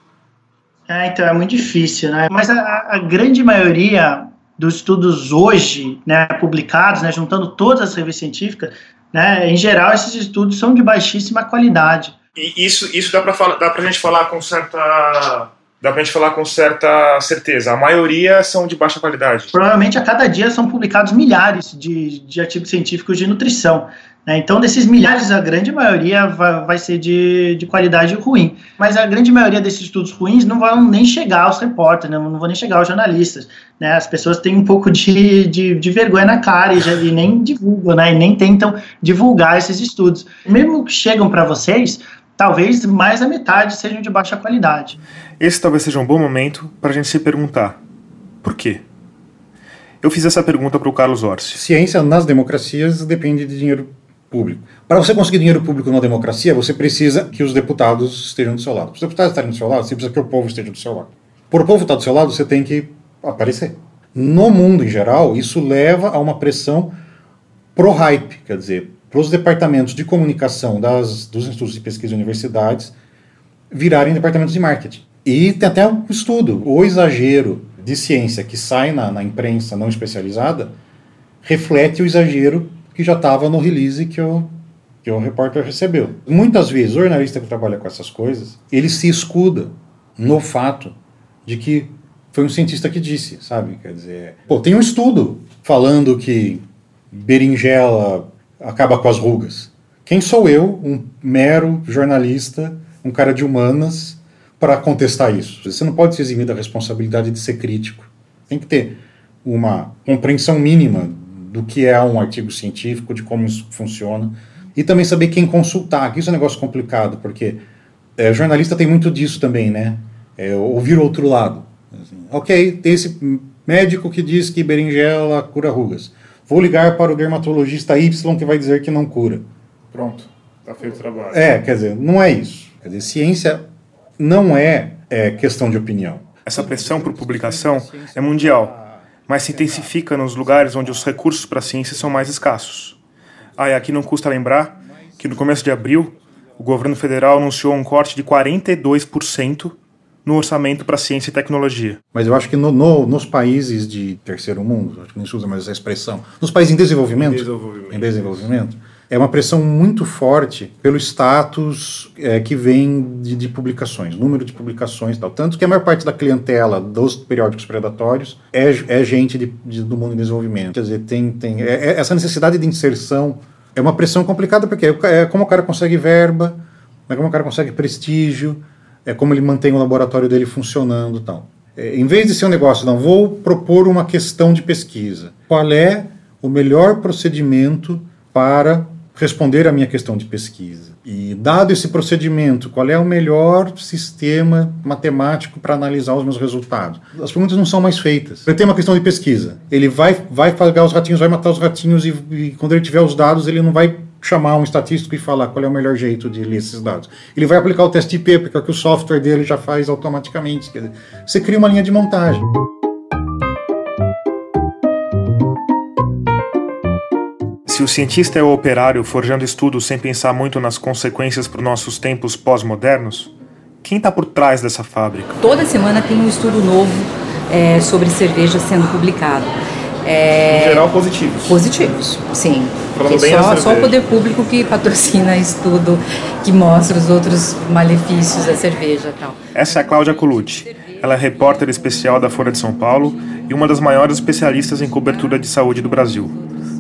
É, então é muito difícil, né? Mas a, a grande maioria dos estudos hoje, né, publicados, né, juntando todas as revistas científicas, né, em geral esses estudos são de baixíssima qualidade. E isso, isso dá para dá a gente falar com certa dá pra gente falar com certa certeza. A maioria são de baixa qualidade. Provavelmente a cada dia são publicados milhares de, de artigos científicos de nutrição. Né? Então, desses milhares, a grande maioria vai, vai, ser de, de qualidade ruim. Mas a grande maioria desses estudos ruins não vão nem chegar aos repórteres, né? não vão nem chegar aos jornalistas. Né? As pessoas têm um pouco de, de, de vergonha na cara e, já, e nem divulgam, né? e nem tentam divulgar esses estudos. Mesmo que chegam para vocês, talvez mais da metade sejam de baixa qualidade. Esse talvez seja um bom momento para a gente se perguntar: por quê? Eu fiz essa pergunta para o Carlos Orsi. Ciência nas democracias depende de dinheiro público. Para você conseguir dinheiro público na democracia, você precisa que os deputados estejam do seu lado. Para os deputados estarem do seu lado, você precisa que o povo esteja do seu lado. Por o povo estar do seu lado, você tem que aparecer. No mundo em geral, isso leva a uma pressão pro hype, quer dizer, para os departamentos de comunicação das, dos institutos de pesquisa e universidades virarem departamentos de marketing. E tem até um estudo, o exagero de ciência que sai na, na imprensa não especializada reflete o exagero que já estava no release que o, que o repórter recebeu. Muitas vezes, o jornalista que trabalha com essas coisas, ele se escuda no fato de que foi um cientista que disse, sabe? Quer dizer, pô, tem um estudo falando que berinjela acaba com as rugas. Quem sou eu, um mero jornalista, um cara de humanas, para contestar isso? Você não pode se eximir da responsabilidade de ser crítico. Tem que ter uma compreensão mínima do que é um artigo científico, de como isso funciona, e também saber quem consultar, que isso é um negócio complicado, porque é, jornalista tem muito disso também, né? É, ouvir o outro lado. Assim, ok, tem esse médico que diz que berinjela cura rugas. Vou ligar para o dermatologista Y que vai dizer que não cura. Pronto, está feito o trabalho. É, quer dizer, não é isso. Quer dizer, ciência não é, é questão de opinião. Essa pressão por publicação é mundial, mas se intensifica nos lugares onde os recursos para a ciência são mais escassos. Ah, e aqui não custa lembrar que no começo de abril, o governo federal anunciou um corte de 42% no orçamento para ciência e tecnologia. Mas eu acho que no, no, nos países de terceiro mundo, acho que não se usa mais essa expressão, nos países em desenvolvimento, em desenvolvimento, em desenvolvimento é uma pressão muito forte pelo status é, que vem de, de, publicações, número de publicações e tal. Tanto que a maior parte da clientela dos periódicos predatórios é, é gente de, de, do mundo em desenvolvimento. Quer dizer, tem, tem é, é essa necessidade de inserção é uma pressão complicada porque é como o cara consegue verba, é como o cara consegue prestígio, é como ele mantém o laboratório dele funcionando tal. É, em vez de ser um negócio, não, vou propor uma questão de pesquisa. Qual é o melhor procedimento para responder à minha questão de pesquisa. E dado esse procedimento, qual é o melhor sistema matemático para analisar os meus resultados? As perguntas não são mais feitas. Ele tem uma questão de pesquisa. Ele vai, vai pagar os ratinhos, vai matar os ratinhos e, e quando ele tiver os dados, ele não vai chamar um estatístico e falar qual é o melhor jeito de ler esses dados. Ele vai aplicar o teste IP, porque é o que o software dele já faz automaticamente. Dizer, você cria uma linha de montagem. Se o cientista é o operário forjando estudos sem pensar muito nas consequências para os nossos tempos pós-modernos, quem está por trás dessa fábrica? Toda semana tem um estudo novo é, sobre cerveja sendo publicado. É... Em geral, positivos. Positivos, sim. só, só o poder público que patrocina estudo que mostra os outros malefícios da cerveja tal. Essa é a Cláudia Colucci. Ela é repórter especial da Folha de São Paulo e uma das maiores especialistas em cobertura de saúde do Brasil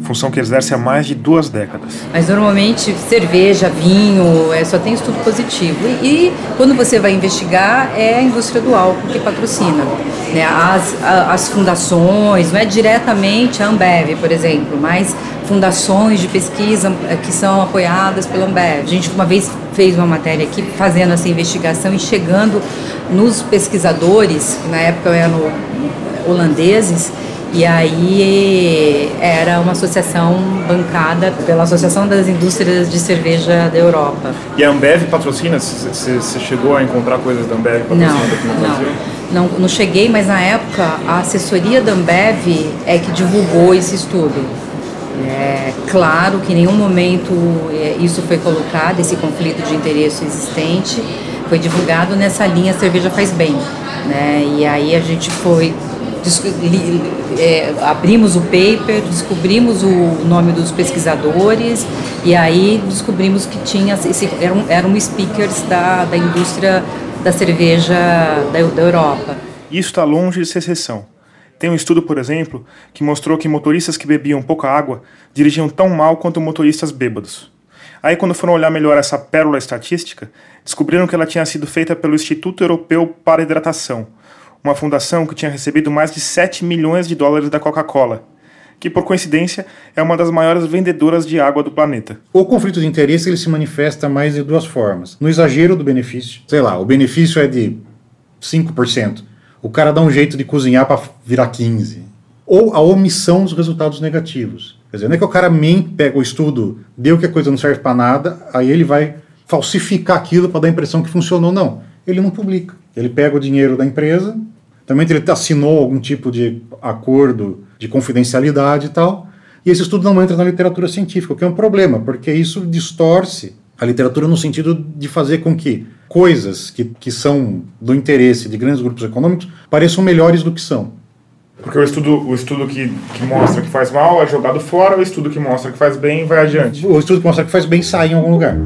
função que exerce há mais de duas décadas. Mas normalmente cerveja, vinho, é, só tem estudo positivo. E, e, quando você vai investigar, é a indústria do álcool que patrocina. Né? As, a, as fundações, não é diretamente a Ambev, por exemplo, mas fundações de pesquisa é, que são apoiadas pela Ambev. A gente uma vez fez uma matéria aqui fazendo essa investigação e chegando nos pesquisadores, que na época eram holandeses, e aí era uma associação bancada pela Associação das Indústrias de Cerveja da Europa. E a Ambev patrocina? Você chegou a encontrar coisas da Ambev patrocinando aqui no Brasil? Não, não, não cheguei, mas na época a assessoria da Ambev é que divulgou esse estudo. É claro que em nenhum momento é, isso foi colocado, esse conflito de interesse existente, foi divulgado nessa linha Cerveja Faz Bem. Né? E aí a gente foi é, abrimos o paper, descobrimos o nome dos pesquisadores e aí descobrimos que tinha esse, eram, eram speakers da, da indústria da cerveja da, da Europa. Isso está longe de ser exceção. Tem um estudo, por exemplo, que mostrou que motoristas que bebiam pouca água dirigiam tão mal quanto motoristas bêbados. Aí, quando foram olhar melhor essa pérola estatística, descobriram que ela tinha sido feita pelo Instituto Europeu para Hidratação, uma fundação que tinha recebido mais de 7 milhões de dólares da Coca-Cola, que por coincidência é uma das maiores vendedoras de água do planeta. O conflito de interesse ele se manifesta mais de duas formas. No exagero do benefício, sei lá, o benefício é de 5%. O cara dá um jeito de cozinhar para virar 15. Ou a omissão dos resultados negativos. Quer dizer, não é que o cara mente, pega o estudo, deu que a coisa não serve para nada, aí ele vai falsificar aquilo para dar a impressão que funcionou. Não, ele não publica. Ele pega o dinheiro da empresa, também ele assinou algum tipo de acordo de confidencialidade e tal, e esse estudo não entra na literatura científica, o que é um problema, porque isso distorce a literatura no sentido de fazer com que coisas que, que são do interesse de grandes grupos econômicos pareçam melhores do que são. Porque o estudo, o estudo que, que mostra que faz mal é jogado fora, o estudo que mostra que faz bem vai adiante. O estudo que mostra que faz bem sai em algum lugar.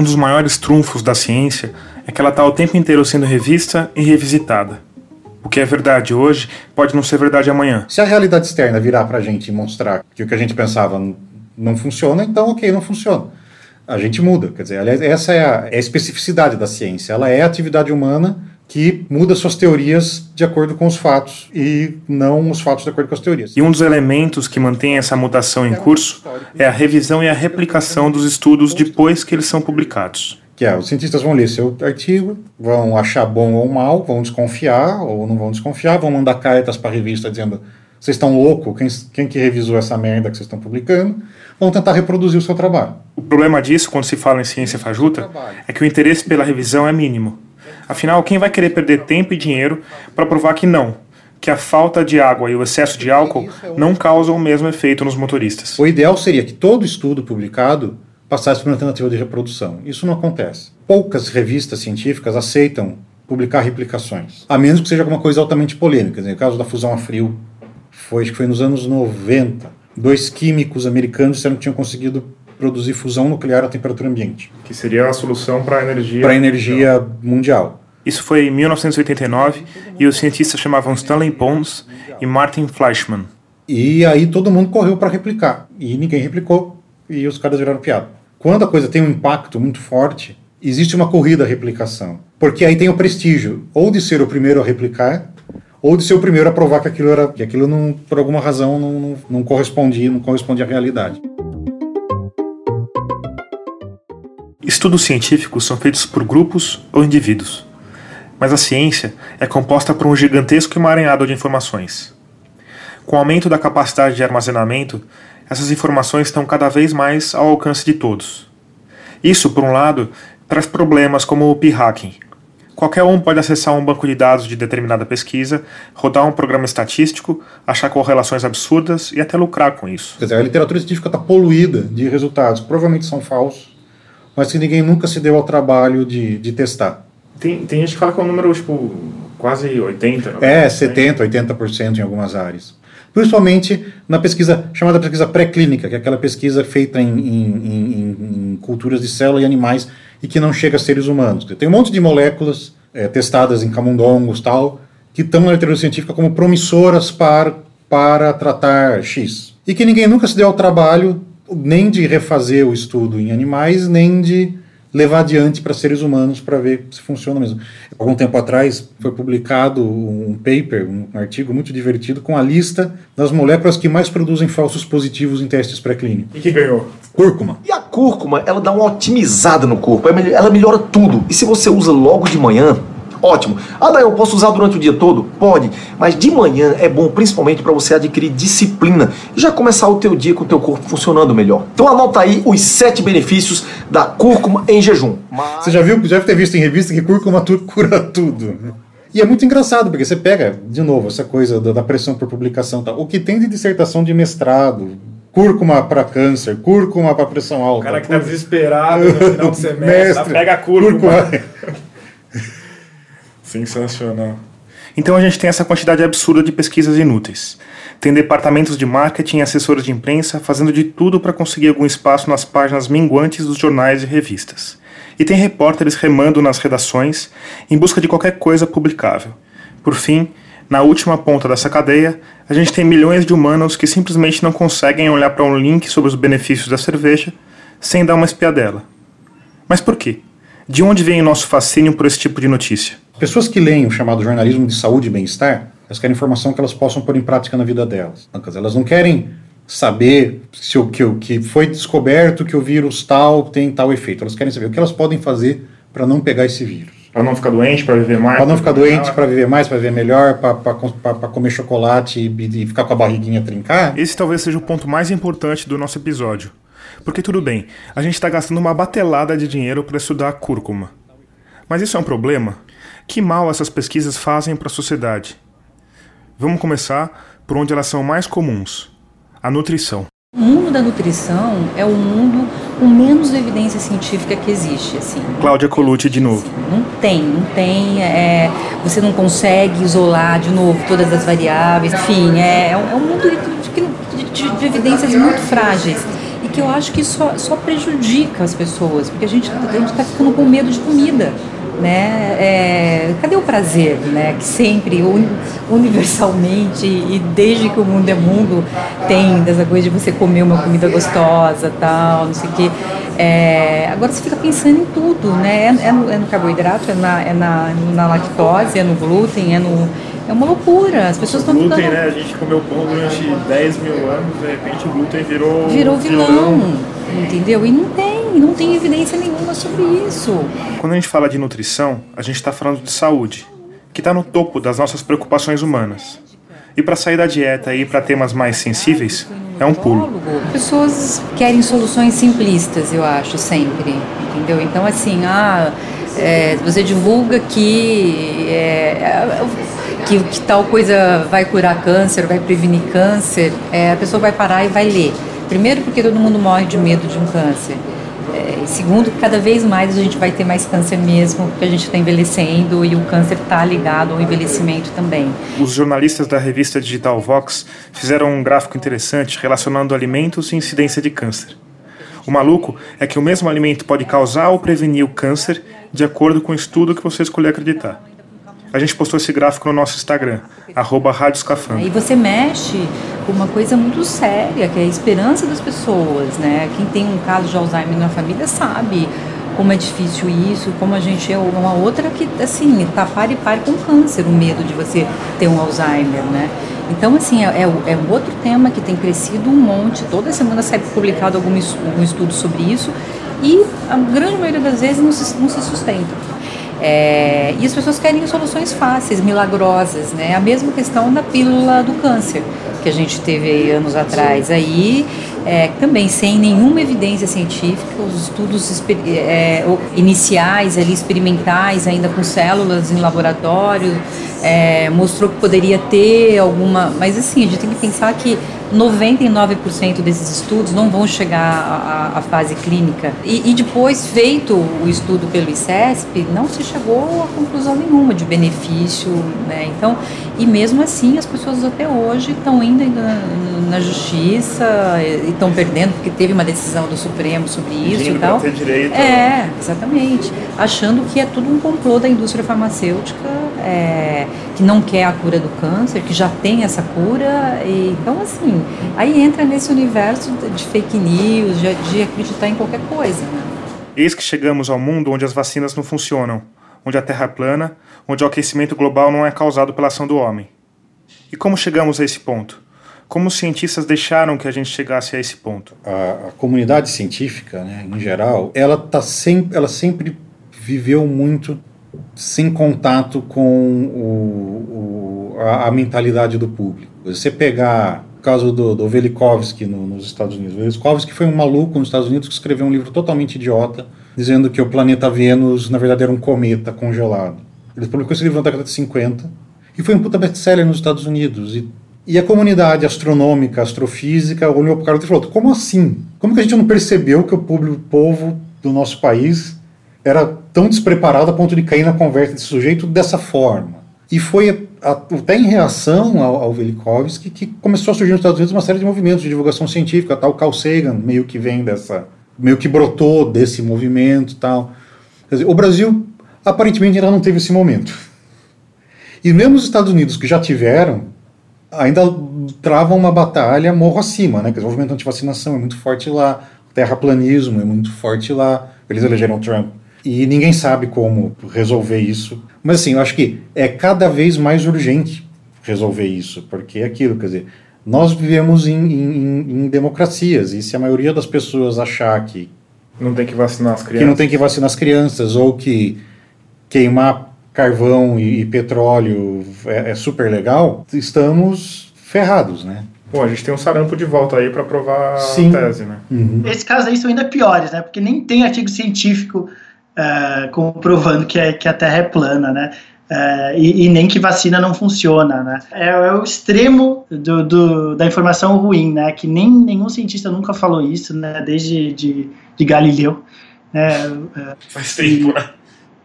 Um dos maiores trunfos da ciência é que ela está o tempo inteiro sendo revista e revisitada. O que é verdade hoje pode não ser verdade amanhã. Se a realidade externa virar para a gente e mostrar que o que a gente pensava não funciona, então ok, não funciona. A gente muda. Quer dizer, essa é a, é a especificidade da ciência. Ela é a atividade humana que muda suas teorias de acordo com os fatos e não os fatos de acordo com as teorias. E um dos elementos que mantém essa mutação em curso é a revisão e a replicação dos estudos depois que eles são publicados. Que é, os cientistas vão ler seu artigo, vão achar bom ou mal, vão desconfiar ou não vão desconfiar, vão mandar cartas para a revista dizendo vocês estão loucos, quem, quem que revisou essa merda que vocês estão publicando, vão tentar reproduzir o seu trabalho. O problema disso, quando se fala em ciência fajuta, é que o interesse pela revisão é mínimo. Afinal, quem vai querer perder tempo e dinheiro para provar que não, que a falta de água e o excesso de álcool não causam o mesmo efeito nos motoristas? O ideal seria que todo estudo publicado passasse por uma tentativa de reprodução. Isso não acontece. Poucas revistas científicas aceitam publicar replicações, a menos que seja alguma coisa altamente polêmica. No caso da fusão a frio, foi, acho que foi nos anos 90. Dois químicos americanos disseram que tinham conseguido produzir fusão nuclear a temperatura ambiente. Que seria a solução para a energia... Para a energia mundial. Isso foi em 1989 e os cientistas chamavam Stanley Pons e Martin Fleischmann. E aí todo mundo correu para replicar e ninguém replicou e os caras viraram piada. Quando a coisa tem um impacto muito forte, existe uma corrida à replicação, porque aí tem o prestígio ou de ser o primeiro a replicar ou de ser o primeiro a provar que aquilo era que aquilo não por alguma razão não, não, não correspondia não correspondia à realidade. Estudos científicos são feitos por grupos ou indivíduos mas a ciência é composta por um gigantesco emaranhado de informações. Com o aumento da capacidade de armazenamento, essas informações estão cada vez mais ao alcance de todos. Isso, por um lado, traz problemas como o p-hacking. Qualquer um pode acessar um banco de dados de determinada pesquisa, rodar um programa estatístico, achar correlações absurdas e até lucrar com isso. Quer dizer, a literatura científica está poluída de resultados provavelmente são falsos, mas que ninguém nunca se deu ao trabalho de, de testar. Tem, tem gente que fala que é um número, tipo, quase 80%. É, 70%, 80% em algumas áreas. Principalmente na pesquisa chamada pesquisa pré-clínica, que é aquela pesquisa feita em, em, em, em, culturas de célula e animais e que não chega a seres humanos. Tem um monte de moléculas é, testadas em camundongos tal, que estão na literatura científica como promissoras para, para tratar X. E que ninguém nunca se deu ao trabalho nem de refazer o estudo em animais, nem de levar adiante para seres humanos para ver se funciona mesmo. Algum tempo atrás foi publicado um paper, um artigo muito divertido com a lista das moléculas que mais produzem falsos positivos em testes pré-clínicos. E que ganhou? Cúrcuma. E a cúrcuma, ela dá uma otimizada no corpo, ela melhora tudo. E se você usa logo de manhã, Ótimo. Ah, daí eu posso usar durante o dia todo? Pode. Mas de manhã é bom principalmente para você adquirir disciplina e já começar o teu dia com o teu corpo funcionando melhor. Então anota aí os sete benefícios da cúrcuma em jejum. Mas... Você já viu, já deve ter visto em revista que cúrcuma cura tudo. E é muito engraçado, porque você pega, de novo, essa coisa da, pressão por publicação. Tá? O que tem de dissertação de mestrado, cúrcuma para câncer, cúrcuma para pressão alta. O cara que tá desesperado no final do semestre, pega a cúrcuma. cúrcuma. Sensacional. Então a gente tem essa quantidade absurda de pesquisas inúteis. Tem departamentos de marketing e assessores de imprensa fazendo de tudo para conseguir algum espaço nas páginas minguantes dos jornais e revistas. E tem repórteres remando nas redações em busca de qualquer coisa publicável. Por fim, na última ponta dessa cadeia, a gente tem milhões de humanos que simplesmente não conseguem olhar para um link sobre os benefícios da cerveja sem dar uma espiadela. Mas por quê? De onde vem o nosso fascínio por esse tipo de notícia? Pessoas que leem o chamado jornalismo de saúde e bem-estar, elas querem informação que elas possam pôr em prática na vida delas. Elas não querem saber se o que, o que foi descoberto que o vírus tal tem tal efeito. Elas querem saber o que elas podem fazer para não pegar esse vírus. Para não ficar doente, para viver mais. Para não ficar doente, para viver mais, para viver melhor, para comer chocolate e, e ficar com a barriguinha trincar. Esse talvez seja o ponto mais importante do nosso episódio. Porque tudo bem, a gente está gastando uma batelada de dinheiro para estudar a cúrcuma. Mas isso é um problema? Que mal essas pesquisas fazem para a sociedade? Vamos começar por onde elas são mais comuns: a nutrição. O mundo da nutrição é o mundo com menos evidência científica que existe, assim. Cláudia Colucci de novo. não tem, não tem. É, você não consegue isolar de novo todas as variáveis. Enfim, é, é um mundo de, de, de evidências muito frágeis e que eu acho que só, só prejudica as pessoas, porque a gente está ficando com medo de comida né? É, cadê o prazer, né? Que sempre, universalmente e desde que o mundo é mundo, tem dessa coisa de você comer uma comida gostosa, tal, não sei o quê. É, agora você fica pensando em tudo, né? É, é, no, é no, carboidrato, é, na, é na, na lactose, é no glúten, é no é uma loucura. As pessoas estão glúten, ficando... né? A gente comeu pão durante 10 mil anos, de repente o glúten virou virou vilão, vilão, entendeu? E não tem, não tem evidência nenhuma sobre isso. Quando a gente fala de nutrição, a gente está falando de saúde, que está no topo das nossas preocupações humanas. E para sair da dieta e ir para temas mais sensíveis, é um pulo. Pessoas querem soluções simplistas, eu acho, sempre, entendeu? Então, assim, ah, é, você divulga que é, que, que tal coisa vai curar câncer, vai prevenir câncer, é, a pessoa vai parar e vai ler. Primeiro, porque todo mundo morre de medo de um câncer. É, segundo, cada vez mais a gente vai ter mais câncer mesmo, porque a gente está envelhecendo e o câncer está ligado ao envelhecimento também. Os jornalistas da revista digital Vox fizeram um gráfico interessante relacionando alimentos e incidência de câncer. O maluco é que o mesmo alimento pode causar ou prevenir o câncer de acordo com o estudo que você escolher acreditar. A gente postou esse gráfico no nosso Instagram, arroba E você mexe com uma coisa muito séria, que é a esperança das pessoas, né? Quem tem um caso de Alzheimer na família sabe como é difícil isso, como a gente é uma outra que, assim, tá par e par com câncer, o medo de você ter um Alzheimer, né? Então, assim, é, é, é um outro tema que tem crescido um monte, toda semana sai publicado algum, algum estudo sobre isso, e a grande maioria das vezes não se, não se sustenta. É, e as pessoas querem soluções fáceis, milagrosas, né? A mesma questão da pílula do câncer que a gente teve anos atrás. Aí, é, também sem nenhuma evidência científica, os estudos é, iniciais, ali, experimentais, ainda com células em laboratório, é, mostrou que poderia ter alguma. Mas assim, a gente tem que pensar que 99% desses estudos não vão chegar à, à fase clínica. E, e, depois, feito o estudo pelo ICESP, não se chegou a conclusão nenhuma de benefício. Né? Então, e mesmo assim, as pessoas até hoje estão indo na, na justiça e estão perdendo, porque teve uma decisão do Supremo sobre isso e tal. Ter direito. É, exatamente. Achando que é tudo um complô da indústria farmacêutica. É, que não quer a cura do câncer, que já tem essa cura. E, então, assim, aí entra nesse universo de fake news, de, de acreditar em qualquer coisa. Né? Eis que chegamos ao mundo onde as vacinas não funcionam, onde a Terra é plana, onde o aquecimento global não é causado pela ação do homem. E como chegamos a esse ponto? Como os cientistas deixaram que a gente chegasse a esse ponto? A, a comunidade científica, né, em geral, ela, tá sempre, ela sempre viveu muito sem contato com o, o, a, a, mentalidade do público. Você pegar caso do, do Velikovsky no, nos Estados Unidos. Velikovsky foi um maluco nos Estados Unidos que escreveu um livro totalmente idiota, dizendo que o planeta Vênus, na verdade, era um cometa congelado. Ele publicou esse livro na década de 50 e foi um puta best-seller nos Estados Unidos. E, e a comunidade astronômica, astrofísica, olhou para o cara e falou: como assim? Como que a gente não percebeu que o público, o povo do nosso país era tão despreparado a ponto de cair na conversa desse sujeito dessa forma. E foi até em reação ao, ao Velikovsky que começou a surgir nos Estados Unidos uma série de movimentos de divulgação científica, tal Carl Sagan meio que vem dessa, meio que brotou desse movimento, tal. Dizer, o Brasil aparentemente ainda não teve esse momento. E mesmo os Estados Unidos que já tiveram, ainda travam uma batalha morro acima, né? Que o movimento anti-vacinação é muito forte lá, o terraplanismo é muito forte lá, eles elegeram Trump e ninguém sabe como resolver isso. Mas assim, eu acho que é cada vez mais urgente resolver isso, porque é aquilo, quer dizer, nós vivemos em, em, em democracias, e se a maioria das pessoas achar que não tem que vacinar as crianças, que não tem que vacinar as crianças, ou que queimar carvão e, e petróleo é, é super legal, estamos ferrados, né? Bom, a gente tem um sarampo de volta aí para provar Sim. a tese, né? Uhum. Esses casos aí são ainda piores, né? Porque nem tem artigo científico uh, comprovando que, é, que a Terra é plana, né? Uh, e, e, nem que vacina não funciona, né? É, é o extremo do, do, da informação ruim, né? Que nem nenhum cientista nunca falou isso, né? Desde de, de Galileu. Né? Uh, faz tempo, né?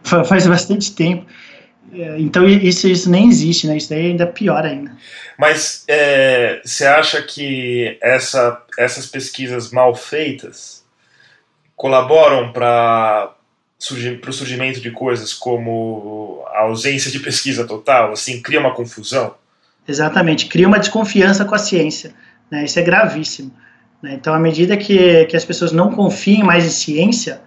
Faz bastante tempo. Então isso, isso nem existe, né? Isso daí é ainda pior ainda. Mas é, você acha que essa, essas pesquisas mal feitas colaboram para para o surgimento de coisas como a ausência de pesquisa total, assim, cria uma confusão? Exatamente, cria uma desconfiança com a ciência. Né? Isso é gravíssimo. Né? Então, à medida que, que as pessoas não confiem mais em ciência,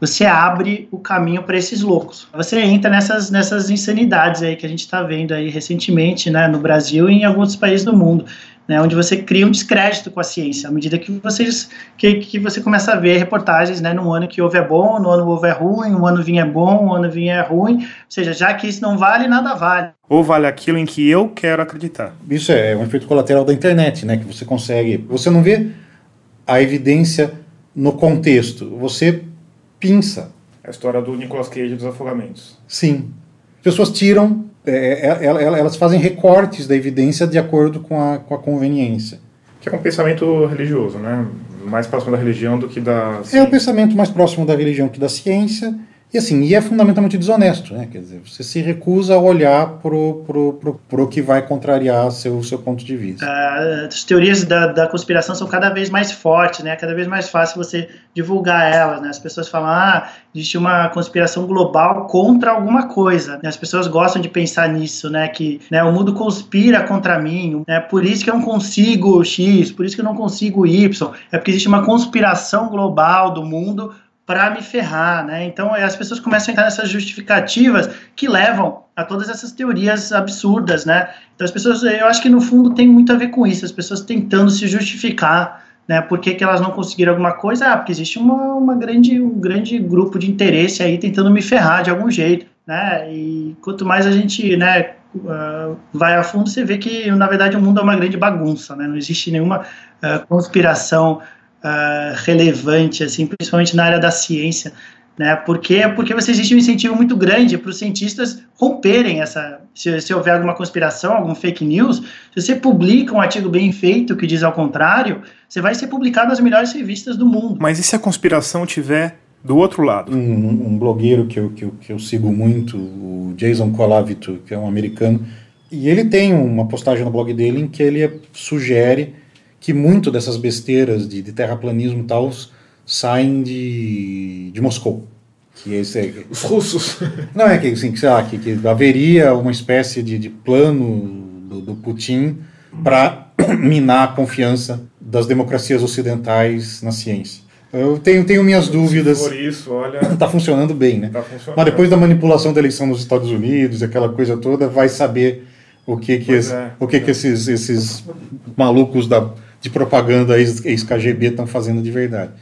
você abre o caminho para esses loucos. Você entra nessas, nessas insanidades aí que a gente está vendo aí recentemente, né, no Brasil e em alguns países do mundo né, onde você cria um descrédito com a ciência, à medida que, vocês, que, que você começa a ver reportagens, né, no ano que houve é bom, no ano houve é ruim, no ano vinha é bom, no ano vinha é ruim, ou seja, já que isso não vale, nada vale. Ou vale aquilo em que eu quero acreditar. Isso é um efeito colateral da internet, né, que você consegue, você não vê a evidência no contexto, você pinça. A história do Nicolas Cage dos afogamentos. Sim. Pessoas tiram é, é, é, elas fazem recortes da evidência de acordo com a, com a conveniência. Que é um pensamento religioso, né? Mais próximo da religião do que da ciência. É o pensamento mais próximo da religião que da ciência e assim, e é fundamentalmente desonesto, né? Quer dizer, você se recusa a olhar pro, pro, pro, pro que vai contrariar seu, seu ponto de vista. Uh, as teorias da, da conspiração são cada vez mais fortes, né? Cada vez mais fácil você divulgar elas, né? As pessoas falam, ah, existe uma conspiração global contra alguma coisa. Né? As pessoas gostam de pensar nisso, né? Que né, o mundo conspira contra mim, né? Por isso que eu não consigo X, por isso que eu não consigo Y. É porque existe uma conspiração global do mundo para me ferrar, né? Então as pessoas começam a entrar nessas justificativas que levam a todas essas teorias absurdas, né? Então as pessoas, eu acho que no fundo tem muito a ver com isso, as pessoas tentando se justificar, né? Por que, que elas não conseguiram alguma coisa? Ah, porque existe uma, uma grande, um grande grupo de interesse aí tentando me ferrar de algum jeito, né? E quanto mais a gente, né? Uh, vai a fundo, você vê que na verdade o mundo é uma grande bagunça, né? Não existe nenhuma uh, conspiração uh, relevante, assim, principalmente na área da ciência, né? Porque porque você existe um incentivo muito grande para os cientistas romperem essa. Se, se, houver alguma conspiração, algum fake news, se você publica um artigo bem feito que diz ao contrário, você vai ser publicado nas melhores revistas do mundo. Mas e se a conspiração tiver do outro lado? Um, um blogueiro que eu, que eu, que, eu, sigo muito, o Jason Colavito, que é um americano, e ele tem uma postagem no blog dele em que ele sugere que muito dessas besteiras de, de terraplanismo e tal saem de, de Moscou. Que esse é, Os russos. Não, é que, assim, que, sei lá, que, que haveria uma espécie de, de plano do, do Putin para minar a confiança das democracias ocidentais na ciência. Eu tenho, tenho minhas dúvidas. Por isso, olha. Está funcionando bem, né? Tá funcionando. Mas depois da manipulação da eleição nos Estados Unidos, aquela coisa toda, vai saber o que que, esse, é, o que, é. que esses, esses malucos da, de propaganda ex-KGB estão fazendo de verdade.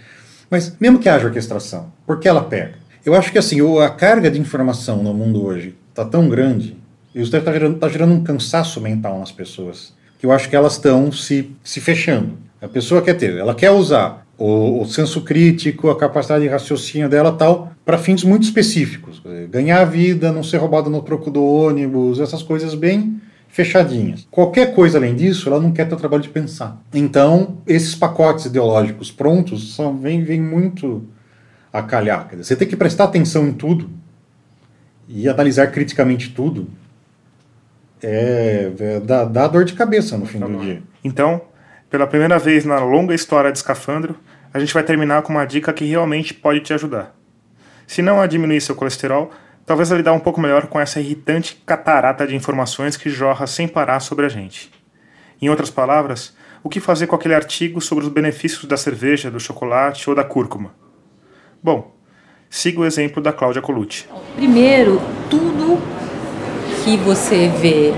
Mas mesmo que haja orquestração, por que ela pega? Eu acho que assim, a carga de informação no mundo hoje está tão grande, e isso está gerando, tá gerando um cansaço mental nas pessoas, que eu acho que elas estão se, se fechando. A pessoa quer ter, ela quer usar o, o senso crítico, a capacidade de raciocínio dela tal, para fins muito específicos. Ganhar a vida, não ser roubada no troco do ônibus, essas coisas bem fechadinhas. Qualquer coisa além disso, ela não quer ter o trabalho de pensar. Então, esses pacotes ideológicos prontos são, vêm vem muito a calhar. Dizer, você tem que prestar atenção em tudo e analisar criticamente tudo. É, é dá, dá dor de cabeça no fim tá do dia. Então, pela primeira vez na longa história de Escafandro, a gente vai terminar com uma dica que realmente pode te ajudar. Se não a diminuir seu colesterol, talvez a lidar um pouco melhor com essa irritante catarata de informações que jorra sem parar sobre a gente. Em outras palavras, o que fazer com aquele artigo sobre os benefícios da cerveja, do chocolate ou da cúrcuma? Bom, siga o exemplo da Cláudia Colucci. Primeiro, tudo que você vê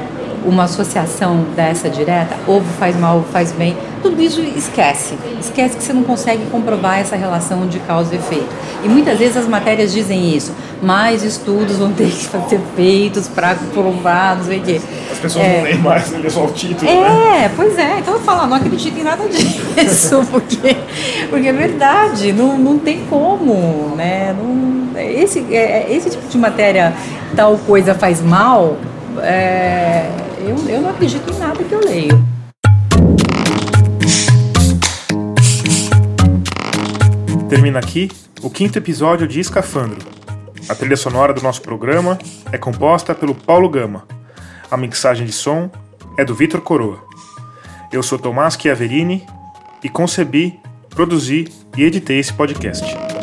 uma associação dessa direta, ovo faz mal, ovo faz bem, tudo isso esquece. Esquece que você não consegue comprovar essa relação de causa e efeito. E muitas vezes as matérias dizem isso. Mais estudos vão ter que ser feitos para comprovar, não sei o quê. As pessoas é, não leem mais, lê só o título, é, né? pois é. Então eu falo, não acredito em nada disso, porque, porque é verdade, não, não tem como, né? Não, esse, é, esse tipo de matéria, tal coisa faz mal, é, eu, eu não acredito em nada que eu leio. Termina aqui o quinto episódio de Escafandro. A trilha sonora do nosso programa é composta pelo Paulo Gama. A mixagem de som é do Vitor Coroa. Eu sou Tomás Chiaverini e concebi, produzi e editei esse podcast.